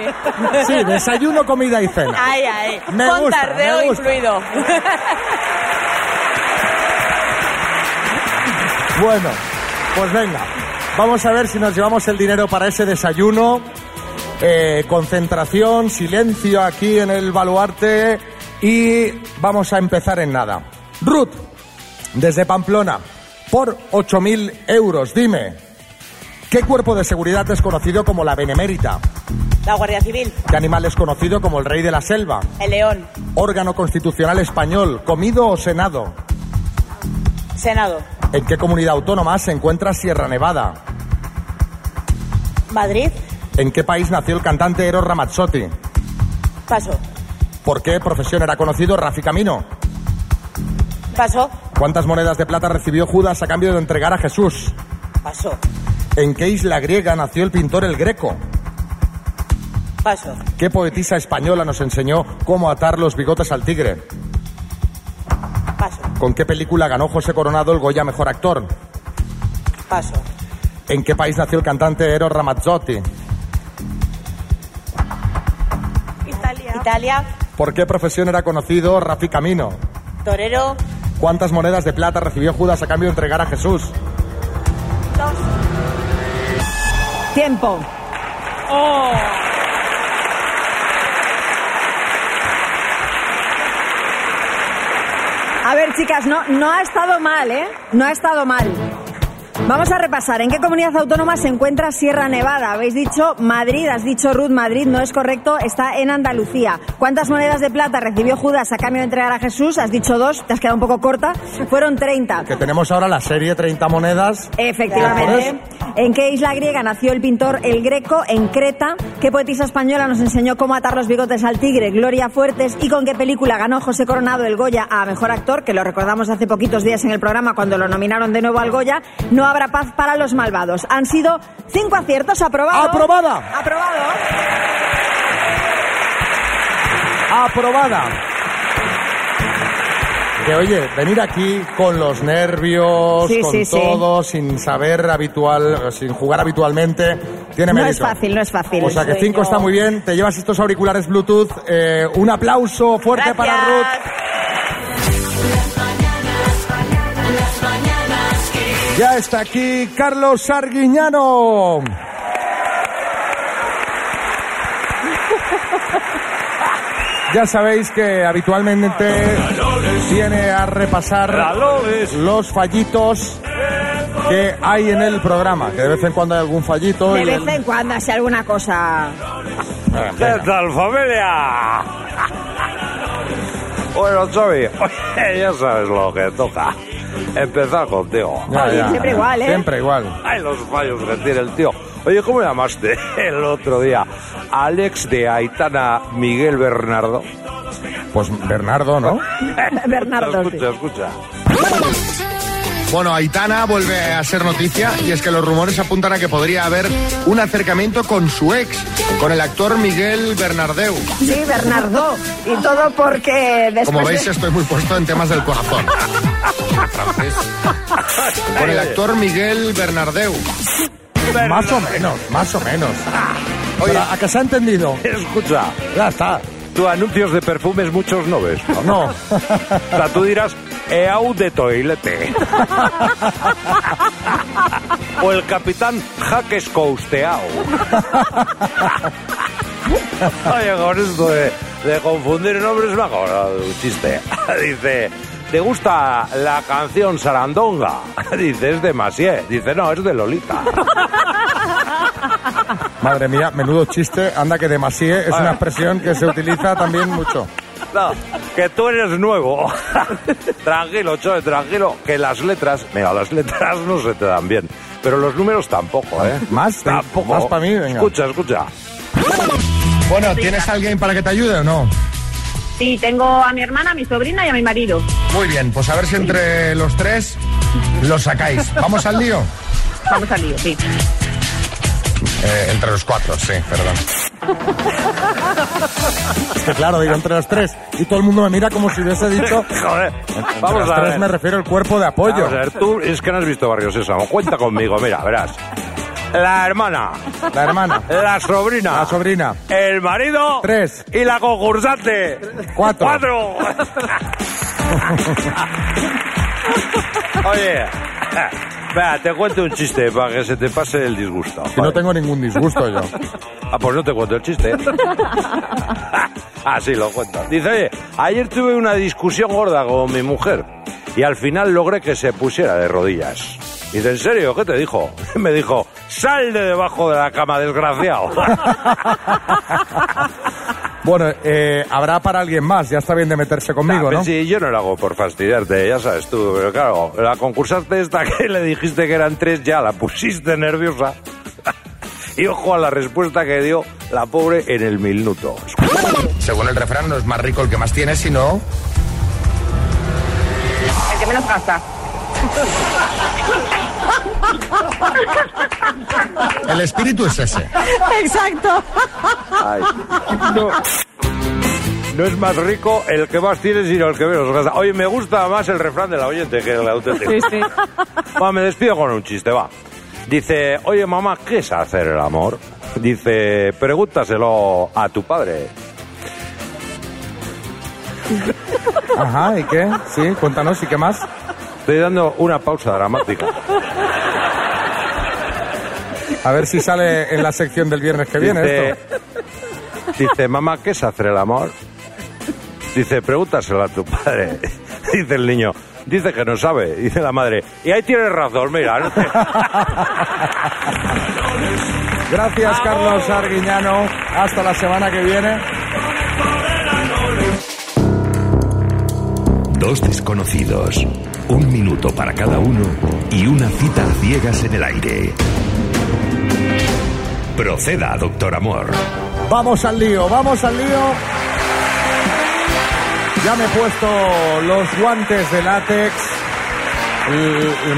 Sí, desayuno, comida y cena. Ay, ay. Me Con gusta, tardeo me gusta. incluido. Bueno, pues venga, vamos a ver si nos llevamos el dinero para ese desayuno. Eh, concentración, silencio aquí en el baluarte y vamos a empezar en nada. Ruth, desde Pamplona, por 8.000 euros, dime, ¿qué cuerpo de seguridad es conocido como la Benemérita? La Guardia Civil, ¿Qué animal es conocido como el rey de la selva? el León, Órgano constitucional español, comido o senado. Senado, ¿En qué comunidad autónoma se encuentra Sierra Nevada? Madrid, ¿En qué país nació el cantante Eros Ramazzotti? paso, ¿Por qué profesión era conocido Rafi Camino? paso, ¿Cuántas monedas de plata recibió Judas a cambio de entregar a Jesús? paso, ¿En qué isla griega nació el pintor El Greco? paso, ¿Qué poetisa española nos enseñó cómo atar los bigotes al tigre? paso, ¿Con qué película ganó José Coronado el Goya Mejor Actor? paso, ¿En qué país nació el cantante Eros Ramazzotti? Italia. ¿Por qué profesión era conocido Rafi Camino? Torero. ¿Cuántas monedas de plata recibió Judas a cambio de entregar a Jesús? Tiempo. Oh. A ver, chicas, no, no ha estado mal, ¿eh? No ha estado mal. Vamos a repasar. ¿En qué comunidad autónoma se encuentra Sierra Nevada? Habéis dicho Madrid, has dicho Ruth Madrid, no es correcto, está en Andalucía. ¿Cuántas monedas de plata recibió Judas a cambio de entregar a Jesús? Has dicho dos, te has quedado un poco corta. Fueron 30. Que tenemos ahora la serie 30 monedas. Efectivamente. ¿En qué isla griega nació el pintor El Greco? En Creta. ¿Qué poetisa española nos enseñó cómo atar los bigotes al tigre? Gloria Fuertes. ¿Y con qué película ganó José Coronado el Goya a Mejor Actor? Que lo recordamos hace poquitos días en el programa cuando lo nominaron de nuevo al Goya. No habrá paz para los malvados. Han sido cinco aciertos. Aprobado. ¡Aprobada! Aprobado. Aprobada. Que oye, venir aquí con los nervios, Sí, con sí, sí. todo, sin saber habitual, sin jugar habitualmente, tiene No mérito. es fácil, no es fácil. O sea que cinco está muy bien. Te llevas estos auriculares Bluetooth. eh, un aplauso fuerte para Ruth. Ya está aquí Carlos Arguiñano. Ya sabéis que habitualmente viene a repasar los fallitos que hay en el programa, que de vez en cuando hay algún fallito. De y vez en cuando, así alguna cosa. ¿Qué tal, familia? Bueno, Xavi, oye, ya sabes lo que toca. Empezar contigo. Ya, ya. Siempre igual, ¿eh? Siempre igual. Ay, los fallos que tiene el tío. Oye, ¿cómo llamaste el otro día? Alex de Aitana Miguel Bernardo. Pues Bernardo, ¿no? Bernardo, Escucha, escucha. Bueno, Aitana vuelve a ser noticia y es que los rumores apuntan a que podría haber un acercamiento con su ex, con el actor Miguel Bernardeu. Sí, Bernardo. Y todo porque después. Como veis, estoy muy puesto en temas del corazón. Con el actor Miguel Bernardeu. Más o menos, más o menos. Oye, ¿a que se ha entendido? Escucha. Ya está. Tú anuncios de perfumes muchos no ves. No. o sea, tú dirás Eau de toilete. o el capitán Jaques Cousteao. Oye, con esto de, de confundir nombres me acordado de un chiste. Dice, ¿te gusta la canción Sarandonga? Dice, es de Macié. Dice, no, es de Lolita. Madre mía, menudo chiste. Anda que demasié es una expresión que se utiliza también mucho. No, que tú eres nuevo. tranquilo, Choe, tranquilo. Que las letras, mira, las letras no se te dan bien. Pero los números tampoco, ¿eh? ¿Más? Tampoco. ¿Más para mí? Venga. Escucha, escucha. Bueno, ¿tienes alguien para que te ayude o no? Sí, tengo a mi hermana, a mi sobrina y a mi marido. Muy bien, pues a ver si entre los tres lo sacáis. ¿Vamos al lío? Vamos al lío, sí. Eh, entre los cuatro, sí, perdón. Es que claro, digo entre los tres. Y todo el mundo me mira como si hubiese dicho. Joder, Entre vamos los a tres ver. me refiero al cuerpo de apoyo. Vamos a ver, tú es que no has visto Barrio Sésamo. Cuenta conmigo, mira, verás. La hermana. La hermana. La sobrina. La sobrina. El marido. Tres. Y la concursante. Cuatro. Cuatro. Oye, te cuento un chiste para que se te pase el disgusto. No tengo ningún disgusto yo. Ah, pues no te cuento el chiste. ah, sí, lo cuento. Dice, oye, ayer tuve una discusión gorda con mi mujer y al final logré que se pusiera de rodillas. Dice, ¿en serio? ¿Qué te dijo? Me dijo, sal de debajo de la cama, desgraciado. Bueno, eh, habrá para alguien más. Ya está bien de meterse conmigo, ¿no? Sí, yo no lo hago por fastidiarte, ya sabes tú, pero claro, la concursante esta que le dijiste que eran tres ya la pusiste nerviosa. y ojo a la respuesta que dio la pobre en el minuto. Según el refrán, no es más rico el que más tiene, sino. El que menos gasta. El espíritu es ese. Exacto. Ay, no. No es más rico el que más tiene, sino el que menos gasta. Oye, me gusta más el refrán de la oyente que el auténtico. Sí, sí. Va, me despido con un chiste, va. Dice, oye mamá, ¿qué es hacer el amor? Dice, pregúntaselo a tu padre. Ajá, ¿y qué? Sí, cuéntanos, ¿y qué más? Estoy dando una pausa dramática. A ver si sale en la sección del viernes que viene Dice, esto. dice, mamá, ¿qué es hacer el amor? Dice, pregúntaselo a tu padre. Dice el niño, dice que no sabe. Dice la madre, y ahí tienes razón, mira. ¿no? Gracias, Carlos Arguiñano. Hasta la semana que viene. Dos desconocidos, un minuto para cada uno y una cita a ciegas en el aire. Proceda, doctor Amor. Vamos al lío, vamos al lío. Ya me he puesto los guantes de látex.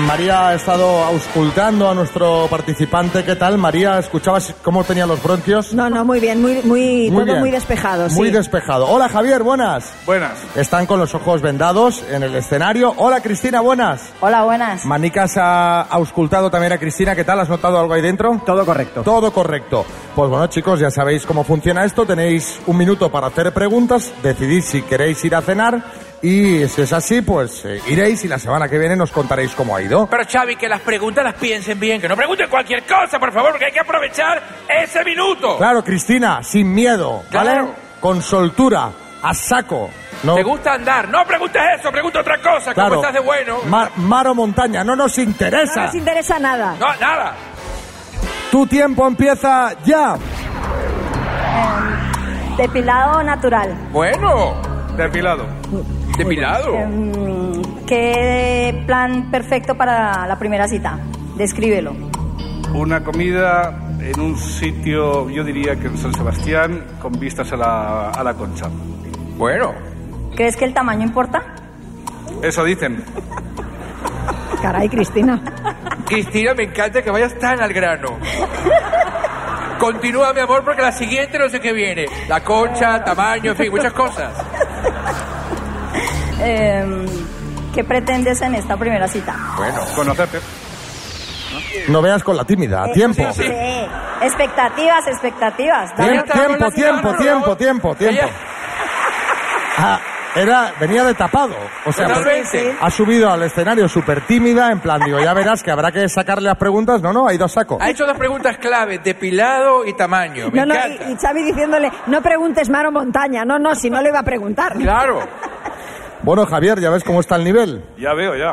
María ha estado auscultando a nuestro participante. ¿Qué tal, María? ¿Escuchabas cómo tenía los bronquios? No, no, muy bien, muy, muy, todo bien. muy despejado, Muy sí. despejado. Hola, Javier, buenas. Buenas. Están con los ojos vendados en el escenario. Hola, Cristina, buenas. Hola, buenas. Manicas ha auscultado también a Cristina. ¿Qué tal? ¿Has notado algo ahí dentro? Todo correcto. Todo correcto. Pues bueno, chicos, ya sabéis cómo funciona esto. Tenéis un minuto para hacer preguntas. Decidís si queréis ir a cenar. Y si es así, pues eh, iréis y la semana que viene nos contaréis cómo ha ido. Pero Xavi, que las preguntas las piensen bien, que no pregunten cualquier cosa, por favor, porque hay que aprovechar ese minuto. Claro, Cristina, sin miedo, ¿vale? Claro. Con soltura, a saco. No, ¿Te gusta andar? No preguntes eso, pregunta otra cosa. claro. ¿Cómo estás de bueno? Mar, mar o montaña, no nos No interesa. nos interesa nada. No, nada. Tu tiempo empieza ya. Depilado natural. Bueno, Depilado. Depilado. Em, ¿Qué plan perfecto para la primera cita? Descríbelo. Una comida en un sitio, yo diría que en San Sebastián, con vistas a la, a la concha. Bueno. ¿Crees que el tamaño importa? Eso dicen. Caray, Cristina. Cristina, me encanta que vayas tan al grano. Continúa, mi amor, porque la siguiente no sé qué viene. La concha, tamaño, en fin, muchas cosas. Em, ¿Qué pretendes en esta primera cita? Bueno, conocerte. No veas con la tímida. Eh, tiempo. sí. Expectativas, expectativas. Dame- Tiempo, tiempo, tiempo, tiempo, tiempo, tiempo. Ah, era, venía de tapado. O sea, Totalmente. ha subido al escenario súper tímida, en plan, digo, ya verás que habrá que sacarle las preguntas. No, no, ha ido a saco. Ha hecho dos preguntas clave, depilado y tamaño. Me No, no, encanta. y, y Xavi diciéndole, no preguntes mar o montaña. No, no, si no le iba a preguntar. Claro. Bueno, Javier, ya ves cómo está el nivel. Ya veo, ya.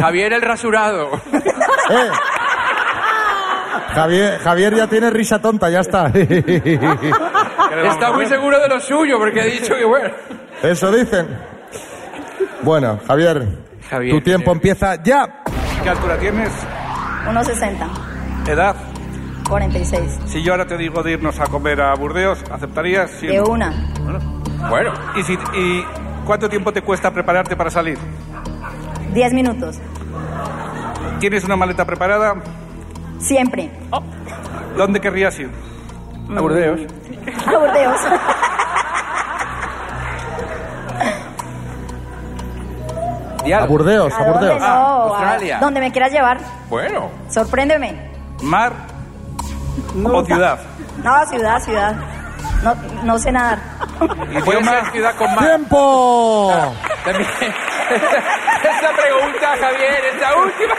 Javier el rasurado. Eh. Javier, Javier ya tiene risa tonta, ya está. Está muy seguro de lo suyo porque ha dicho que bueno. Eso dicen. Bueno, Javier, Javier, tu tiempo empieza ya. ¿Qué altura tienes? 1,60. ¿Edad? 46. Si yo ahora te digo de irnos a comer a Burdeos, ¿aceptarías? Sí. De una. Bueno. ¿Y, si, ¿Y cuánto tiempo te cuesta prepararte para salir? 10 minutos. ¿Tienes una maleta preparada? Siempre. ¿Dónde querrías ir? A Burdeos. A Burdeos. A Burdeos, a ¿A dónde Burdeos. no? Ah, A- Australia. Donde me quieras llevar. Bueno. Sorpréndeme. ¿Mar o ciudad? No, ciudad, ciudad. No, no sé nadar. Puede ser ciudad con mar. ¡Tiempo! También. Esa pregunta, Javier, es la última.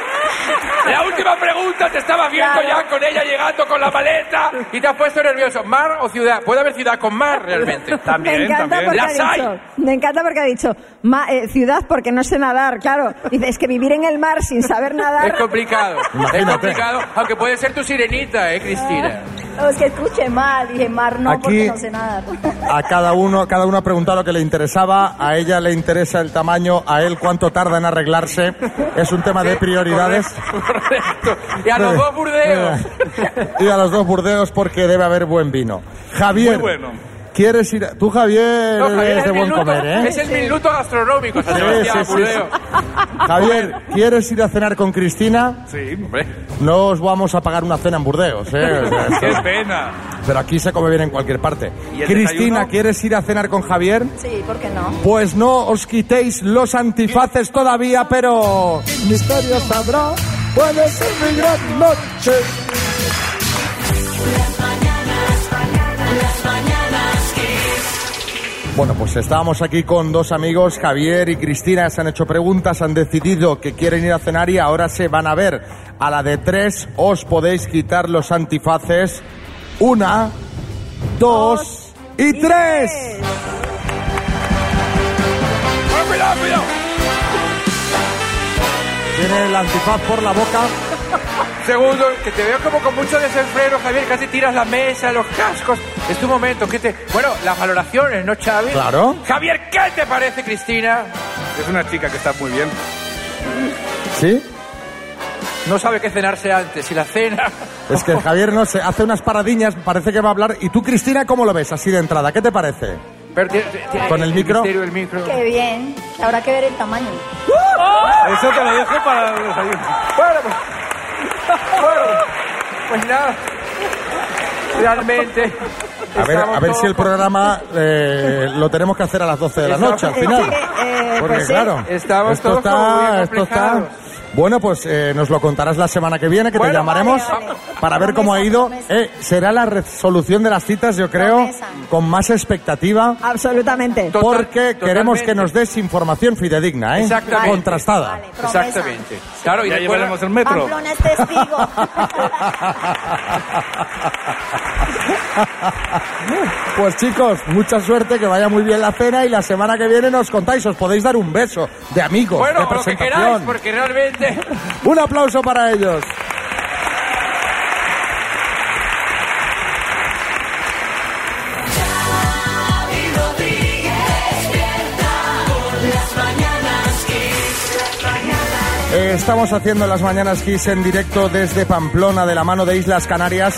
La última pregunta, te estabas viendo Claro. ya con ella llegando con la maleta y te has puesto nervioso. ¿Mar o ciudad? Puede haber ciudad con mar realmente. me encanta porque Las ha hay. dicho, me encanta porque ha dicho "Ma- eh, ciudad porque no sé nadar, claro. Dice, es que vivir en el mar sin saber nadar. Es complicado. Es Imagínate. complicado, aunque puede ser tu sirenita, ¿eh, Cristina? No, es que escuché mal. Dije mar no Aquí- porque no sé nadar. A cada uno, cada uno ha preguntado lo que le interesaba. A ella le interesa el tamaño, a él cuánto tarda en arreglarse. Es un tema de prioridades. Correcto. Y a los dos burdeos. Y a los dos burdeos porque debe haber buen vino. Javier, Muy bueno. ¿Quieres ir? a- Tú, Javier, No, Javier eres es de el buen minuto, comer, ¿eh? Es el minuto gastronómico, Sí, Sebastián, sí, sí. Javier, ¿quieres ir a cenar con Cristina? Sí. Hombre, No os vamos a pagar una cena en Burdeos, ¿eh? O sea, esto- ¡Qué pena! Pero aquí se come bien en cualquier parte. ¿Y el Cristina, desayuno? ¿quieres ir a cenar con Javier? Sí, ¿por qué no? Pues no os quitéis los antifaces todavía, pero... Misterio sabrá puede ser mi gran noche. Bueno, pues estábamos aquí con dos amigos, Javier y Cristina, se han hecho preguntas, han decidido que quieren ir a cenar y ahora se van a ver. A la de tres os podéis quitar los antifaces. Una, dos y tres. cuidado, cuidado! Tiene el antifaz por la boca. Segundo, que te veo como con mucho desenfreno, Javier, casi tiras la mesa, los cascos. Es tu momento, ¿qué te...? Bueno, las valoraciones, ¿no, Xavi? Claro. Javier, ¿qué te parece, Cristina? Es una chica que está muy bien. ¿Sí? No sabe qué cenarse antes, y la cena... Es que Javier no sé, hace unas paradiñas, parece que va a hablar. ¿Y tú, Cristina, cómo lo ves así de entrada? ¿Qué te parece? Pero tiene- tiene- Con el micro. misterio del micro. Qué bien. Habrá que ver el tamaño. Eso te lo dejo para los. Bueno, pues... Bueno, pues nada. Realmente... A ver, a ver si el programa eh, lo tenemos que hacer a las 12 de la noche al final. Eh, Porque claro, Estamos esto está, esto está. Bueno, pues eh, nos lo contarás la semana que viene, que te llamaremos vale, vale. para ver cómo ha ido. Eh, será la resolución de las citas, yo creo, con más expectativa. Absolutamente. Porque queremos que nos des información fidedigna, ¿eh? Exactamente. Contrastada. Exactamente. Claro, y Ya llevaremos el metro. Pamplona es testigo. Pues chicos, mucha suerte, que vaya muy bien la cena y la semana que viene nos contáis, os podéis dar un beso de amigos, Bueno, de lo que presentación. queráis, porque realmente... Un aplauso para ellos. Eh, estamos haciendo las mañanas Kiss en directo desde Pamplona, de la mano de Islas Canarias.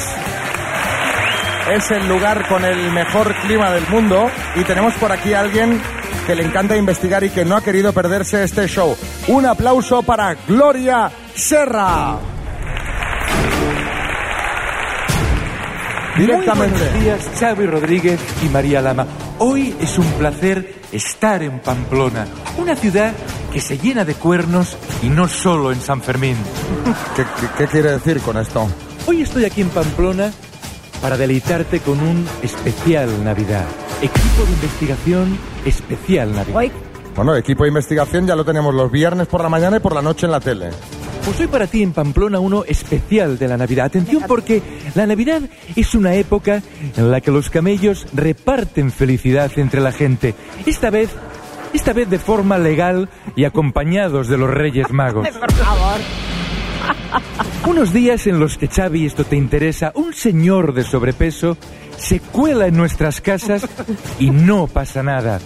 Es el lugar con el mejor clima del mundo y tenemos por aquí a alguien que le encanta investigar y que no ha querido perderse este show. Un aplauso para Gloria Serra. Directamente. Muy buenos días, Xavi Rodríguez y María Lama. Hoy es un placer estar en Pamplona, una ciudad que se llena de cuernos y no solo en San Fermín. ¿Qué, qué- qué quiere decir con esto? Hoy estoy aquí en Pamplona para deleitarte con un especial Navidad. Equipo de investigación especial Navidad. Bueno, equipo de investigación ya lo tenemos los viernes por la mañana y por la noche en la tele. Pues hoy para ti en Pamplona uno especial de la Navidad. Atención porque la Navidad es una época en la que los camellos reparten felicidad entre la gente. Esta vez, esta vez de forma legal y acompañados de los Reyes Magos. Por favor. Unos días en los que Xavi, esto te interesa, un señor de sobrepeso se cuela en nuestras casas y no pasa nada.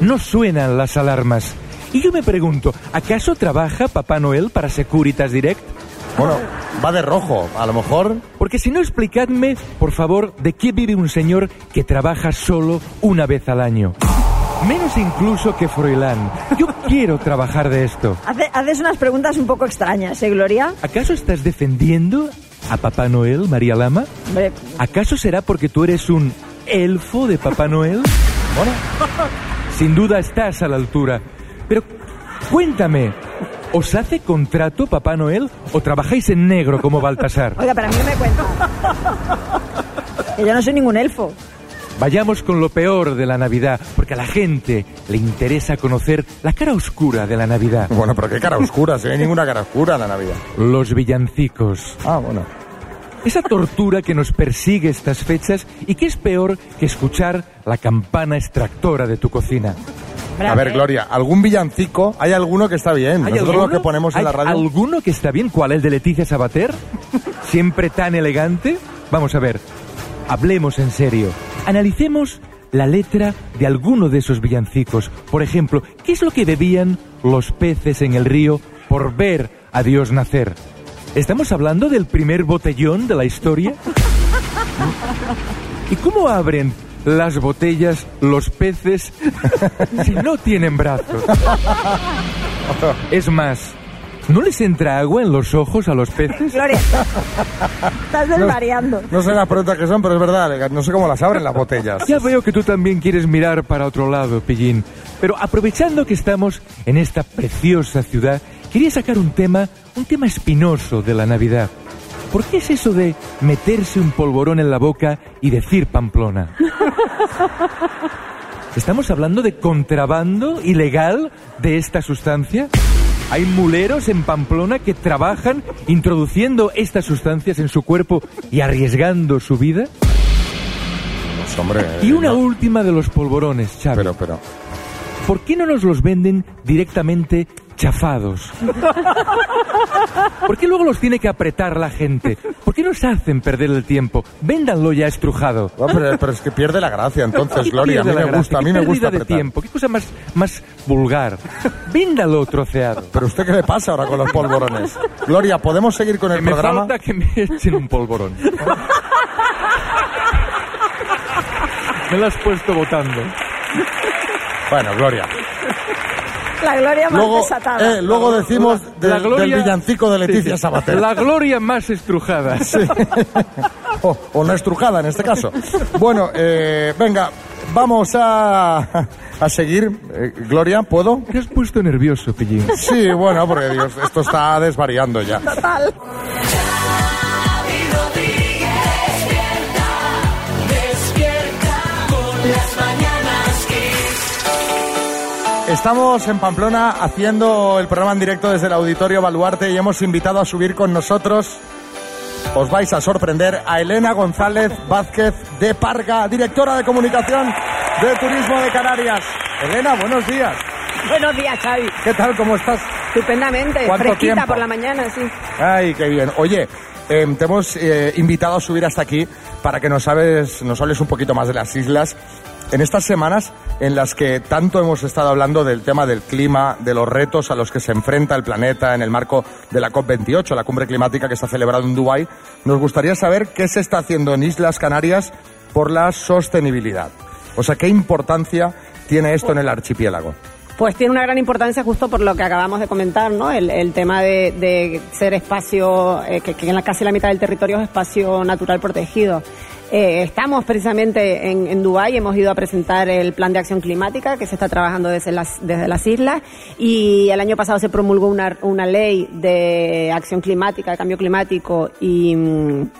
No suenan las alarmas. Y yo me pregunto, ¿acaso trabaja Papá Noel para Securitas Direct? Bueno, va de rojo, a lo mejor. Porque si no, explicadme, por favor, de qué vive un señor que trabaja solo una vez al año. Menos incluso que Froilán. Yo quiero trabajar de esto. Hace- haces unas preguntas un poco extrañas, ¿eh, Gloria? ¿Acaso estás defendiendo a Papá Noel, María Lama? Hombre, ¿Acaso será porque tú eres un elfo de Papá Noel? Bueno, sin duda estás a la altura. Pero cuéntame, ¿os hace contrato Papá Noel o trabajáis en negro como Baltasar? oiga, pero a mí no me cuenta. Que yo no soy ningún elfo. Vayamos con lo peor de la Navidad, porque a la gente le interesa conocer la cara oscura de la Navidad. Bueno, pero qué cara oscura, si no hay ninguna cara oscura en la Navidad. Los villancicos. Ah, bueno. Esa tortura que nos persigue estas fechas y que es peor que escuchar la campana extractora de tu cocina. A ver, Gloria, ¿algún villancico? ¿Hay alguno que está bien? ¿Hay Nosotros alguno? lo que ponemos en ¿Hay la radio... alguno que está bien? ¿Cuál? ¿El de Leticia Sabater? ¿Siempre tan elegante? Vamos a ver, hablemos en serio. Analicemos la letra de alguno de esos villancicos. Por ejemplo, ¿qué es lo que bebían los peces en el río por ver a Dios nacer? ¿Estamos hablando del primer botellón de la historia? ¿Y cómo abren las botellas los peces si no tienen brazos? Es más, ¿no les entra agua en los ojos a los peces? Gloria, estás desvariando. No sé las preguntas que son, pero es verdad, no sé cómo las abren las botellas. Ya veo que tú también quieres mirar para otro lado, Pillín. Pero aprovechando que estamos en esta preciosa ciudad, quería sacar un tema, un tema espinoso de la Navidad. ¿Por qué es eso de meterse un polvorón en la boca y decir Pamplona? ¿Estamos hablando de contrabando ilegal de esta sustancia? Hay muleros en Pamplona que trabajan introduciendo estas sustancias en su cuerpo y arriesgando su vida. Pues, hombre, Y una no. última de los polvorones, Xavi. Pero, pero. ¿Por qué no nos los venden directamente chafados? ¿Por qué luego los tiene que apretar la gente? ¿Por qué nos hacen perder el tiempo? Véndanlo ya estrujado. No, pero, pero es que pierde la gracia, entonces, ¿Qué Gloria. A mí me gusta, gracia? a mí ¿Qué me gusta de apretar. tiempo? ¿Qué cosa más, más vulgar? Véndalo troceado. Pero usted qué le pasa ahora con los polvorones? Gloria, ¿podemos seguir con el Que me programa? falta que me echen un polvorón. me lo has puesto votando. Bueno, Gloria. La gloria más Luego, desatada. eh, luego decimos La- la del- gloria- del villancico de Leticia Sí. Sabater. La gloria más estrujada. Sí. o, o no estrujada en este caso. Bueno, eh, venga, vamos a, a seguir. Eh, Gloria, ¿puedo? Te has puesto nervioso, Pillín. Sí, bueno, porque Dios, esto está desvariando ya. Total. Estamos en Pamplona haciendo el programa en directo desde el Auditorio Baluarte y hemos invitado a subir con nosotros, os vais a sorprender, a Elena González Vázquez de Parga, directora de comunicación de Turismo de Canarias. Elena, buenos días. Buenos días, Xavi. ¿Qué tal? ¿Cómo estás? Estupendamente. ¿Cuánto Fresquita tiempo? por la mañana, sí. Ay, qué bien. Oye, eh, te hemos eh, invitado a subir hasta aquí para que nos, sabes, nos hables un poquito más de las islas. En estas semanas en las que tanto hemos estado hablando del tema del clima, de los retos a los que se enfrenta el planeta en el marco de la COP28, la cumbre climática que se ha celebrado en Dubái, nos gustaría saber qué se está haciendo en Islas Canarias por la sostenibilidad. O sea, qué importancia tiene esto en el archipiélago. Pues tiene una gran importancia justo por lo que acabamos de comentar, ¿no? El, tema de, de ser espacio, eh, que, que en la, casi la mitad del territorio es espacio natural protegido. Eh, estamos precisamente en, en Dubái, hemos ido a presentar el plan de acción climática que se está trabajando desde las, desde las islas. Y el año pasado se promulgó una, una ley de acción climática, de cambio climático y... mm,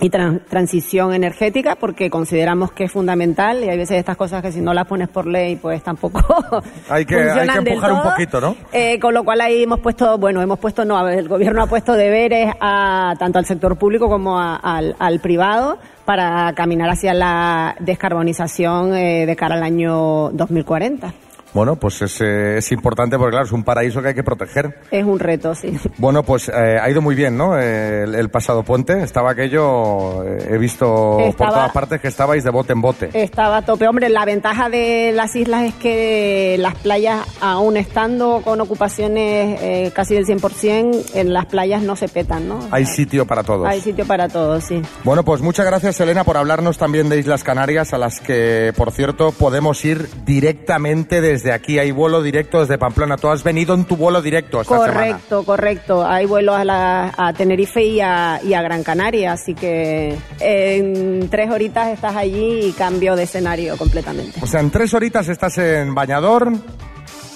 y tran- transición energética porque consideramos que es fundamental. Y hay veces estas cosas que si no las pones por ley pues tampoco Hay que, hay que empujar un poquito, ¿no? Eh, con lo cual ahí hemos puesto, bueno, hemos puesto, no, el gobierno ha puesto deberes a tanto al sector público como a- al, al privado para caminar hacia la descarbonización eh, de cara al año 2040. Bueno, pues es, eh, es importante porque, claro, es un paraíso que hay que proteger. Es un reto, sí. Bueno, pues eh, ha ido muy bien, ¿no? Eh, El, el pasado puente estaba aquello, eh, he visto por Estaba- todas partes que estabais de bote en bote. Estaba a tope. Hombre, la ventaja de las islas es que las playas, aún estando con ocupaciones eh, casi del 100%, en las playas no se petan, ¿no? Hay sitio para todos. Hay sitio para todos, sí. Bueno, pues muchas gracias, Elena, por hablarnos también de Islas Canarias, a las que, por cierto, podemos ir directamente desde aquí. Hay vuelo directo desde Pamplona. Tú has venido en tu vuelo directo esta semana. Correcto, correcto. Hay vuelos a, la- a Tenerife y a, y a Gran Canaria, así que en tres horitas estás allí y cambio de escenario completamente. O sea, en tres horitas estás en Bañador,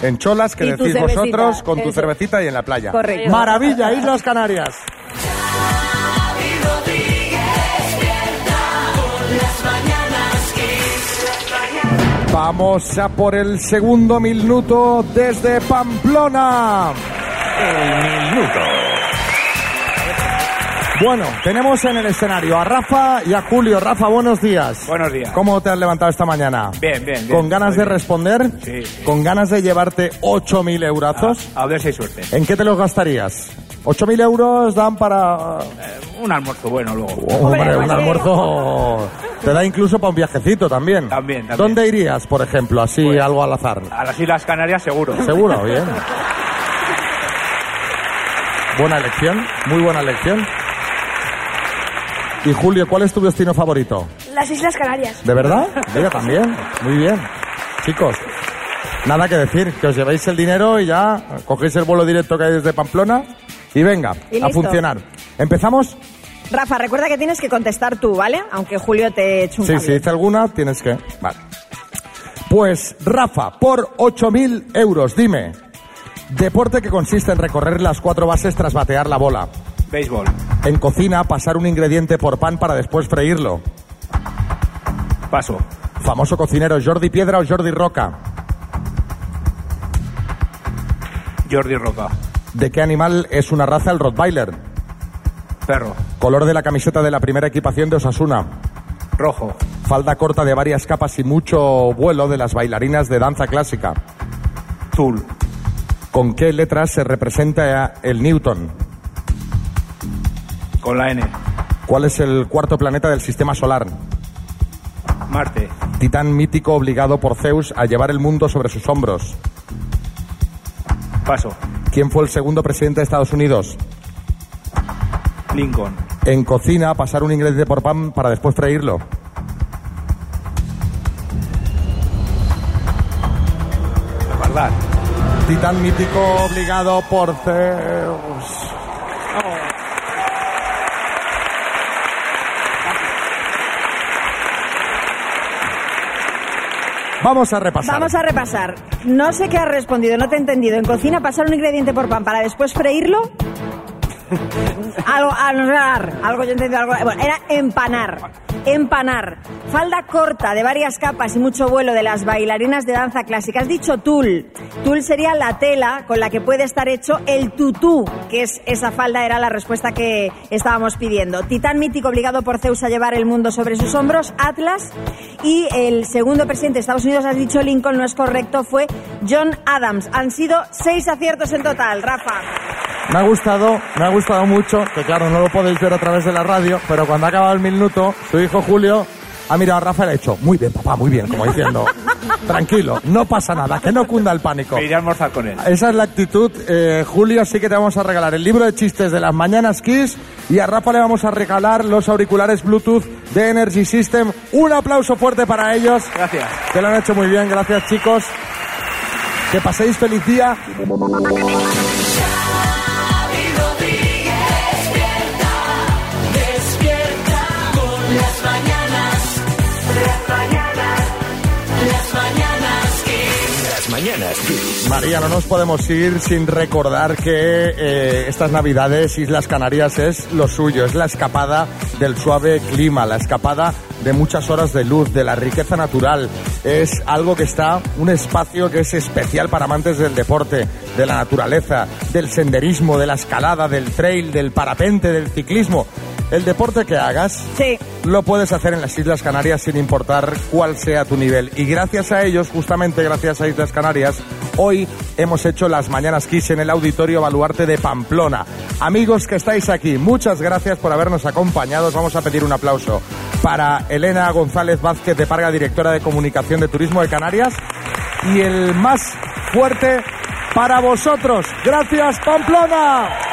en Cholas, que decís cervecita, vosotros, con tu cervecita y en la playa. Correcto. Maravilla, Islas Canarias. Vamos a por el segundo minuto desde Pamplona. El minuto. Bueno, tenemos en el escenario a Rafa y a Julio. Rafa, buenos días. Buenos días. ¿Cómo te has levantado esta mañana? Bien, bien, bien. ¿Con ganas de bien. responder? Sí. ¿Con ganas de llevarte 8.000 eurazos? A ver si hay suerte. ¿En qué te los gastarías? 8.000 euros dan para... Un almuerzo bueno luego. Hombre, un almuerzo... Te da incluso para un viajecito también. También, también. ¿Dónde irías, por ejemplo? Así, Pues- algo al azar. A las Islas Canarias seguro. Seguro, bien. Buena elección, muy buena elección. Y Julio, ¿cuál es tu destino favorito? Las Islas Canarias. ¿De verdad? Mira, también. Muy bien. Chicos, nada que decir, que os llevéis el dinero y ya cogéis el vuelo directo que hay desde Pamplona y venga, Y a funcionar. ¿Empezamos? Rafa, recuerda que tienes que contestar tú, ¿vale? Aunque Julio te eche un Sí, cable. si dice alguna, tienes que... Vale. Pues, Rafa, por 8.000 euros, dime, Deporte que consiste en recorrer las cuatro bases tras batear la bola. Béisbol. En cocina, pasar un ingrediente por pan para después freírlo. Paso. Famoso cocinero, Jordi Piedra o Jordi Roca. Jordi Roca. ¿De qué animal es una raza el Rottweiler? Perro. Color de la camiseta de la primera equipación de Osasuna. Rojo. Falda corta de varias capas y mucho vuelo de las bailarinas de danza clásica. Tul. ¿Con qué letras se representa el Newton? Con la N. ¿Cuál es el cuarto planeta del sistema solar? Marte. Titán mítico obligado por Zeus a llevar el mundo sobre sus hombros. Paso. ¿Quién fue el segundo presidente de Estados Unidos? Lincoln. En cocina, pasar un ingrediente por pan para después freírlo. Verdad. Titán mítico obligado por Zeus. Vamos a repasar. Vamos a repasar. No sé qué has respondido, no te he entendido. En cocina, pasar un ingrediente por pan para después freírlo. Algo, anular, algo yo he entendido, algo. Bueno, era empanar. Empanar. Falda corta de varias capas y mucho vuelo de las bailarinas de danza clásica. Has dicho tul. Tul sería la tela con la que puede estar hecho el tutú, que es esa falda, era la respuesta que estábamos pidiendo. Titán mítico obligado por Zeus a llevar el mundo sobre sus hombros, Atlas. Y el segundo presidente de Estados Unidos, has dicho Lincoln, no es correcto, fue John Adams. Han sido seis aciertos en total, Rafa. Me ha gustado, me ha gustado mucho, que claro, no lo podéis ver a través de la radio, pero cuando ha acabado el minuto, su hijo Julio ha mirado a Rafa y le ha dicho, muy bien, papá, muy bien, como diciendo, tranquilo, no pasa nada, que no cunda el pánico. Me iré a almorzar con él. Esa es la actitud. Eh, Julio, sí que te vamos a regalar el libro de chistes de las mañanas Kiss y a Rafa le vamos a regalar los auriculares Bluetooth de Energy System. Un aplauso fuerte para ellos. Gracias. Que lo han hecho muy bien, gracias chicos. Que paséis feliz día. María, no nos podemos ir sin recordar que eh, estas navidades Islas Canarias es lo suyo, es la escapada del suave clima, la escapada de muchas horas de luz, de la riqueza natural. Es algo que está, un espacio que es especial para amantes del deporte, de la naturaleza, del senderismo, de la escalada, del trail, del parapente, del ciclismo. El deporte que hagas Sí. lo puedes hacer en las Islas Canarias sin importar cuál sea tu nivel. Y gracias a ellos, justamente gracias a Islas Canarias, hoy hemos hecho las Mañanas Kiss en el Auditorio Baluarte de Pamplona. Amigos que estáis aquí, muchas gracias por habernos acompañado. Os Vamos a pedir un aplauso para Elena González Vázquez de Parga, directora de Comunicación de Turismo de Canarias. Y el más fuerte para vosotros. Gracias, Pamplona.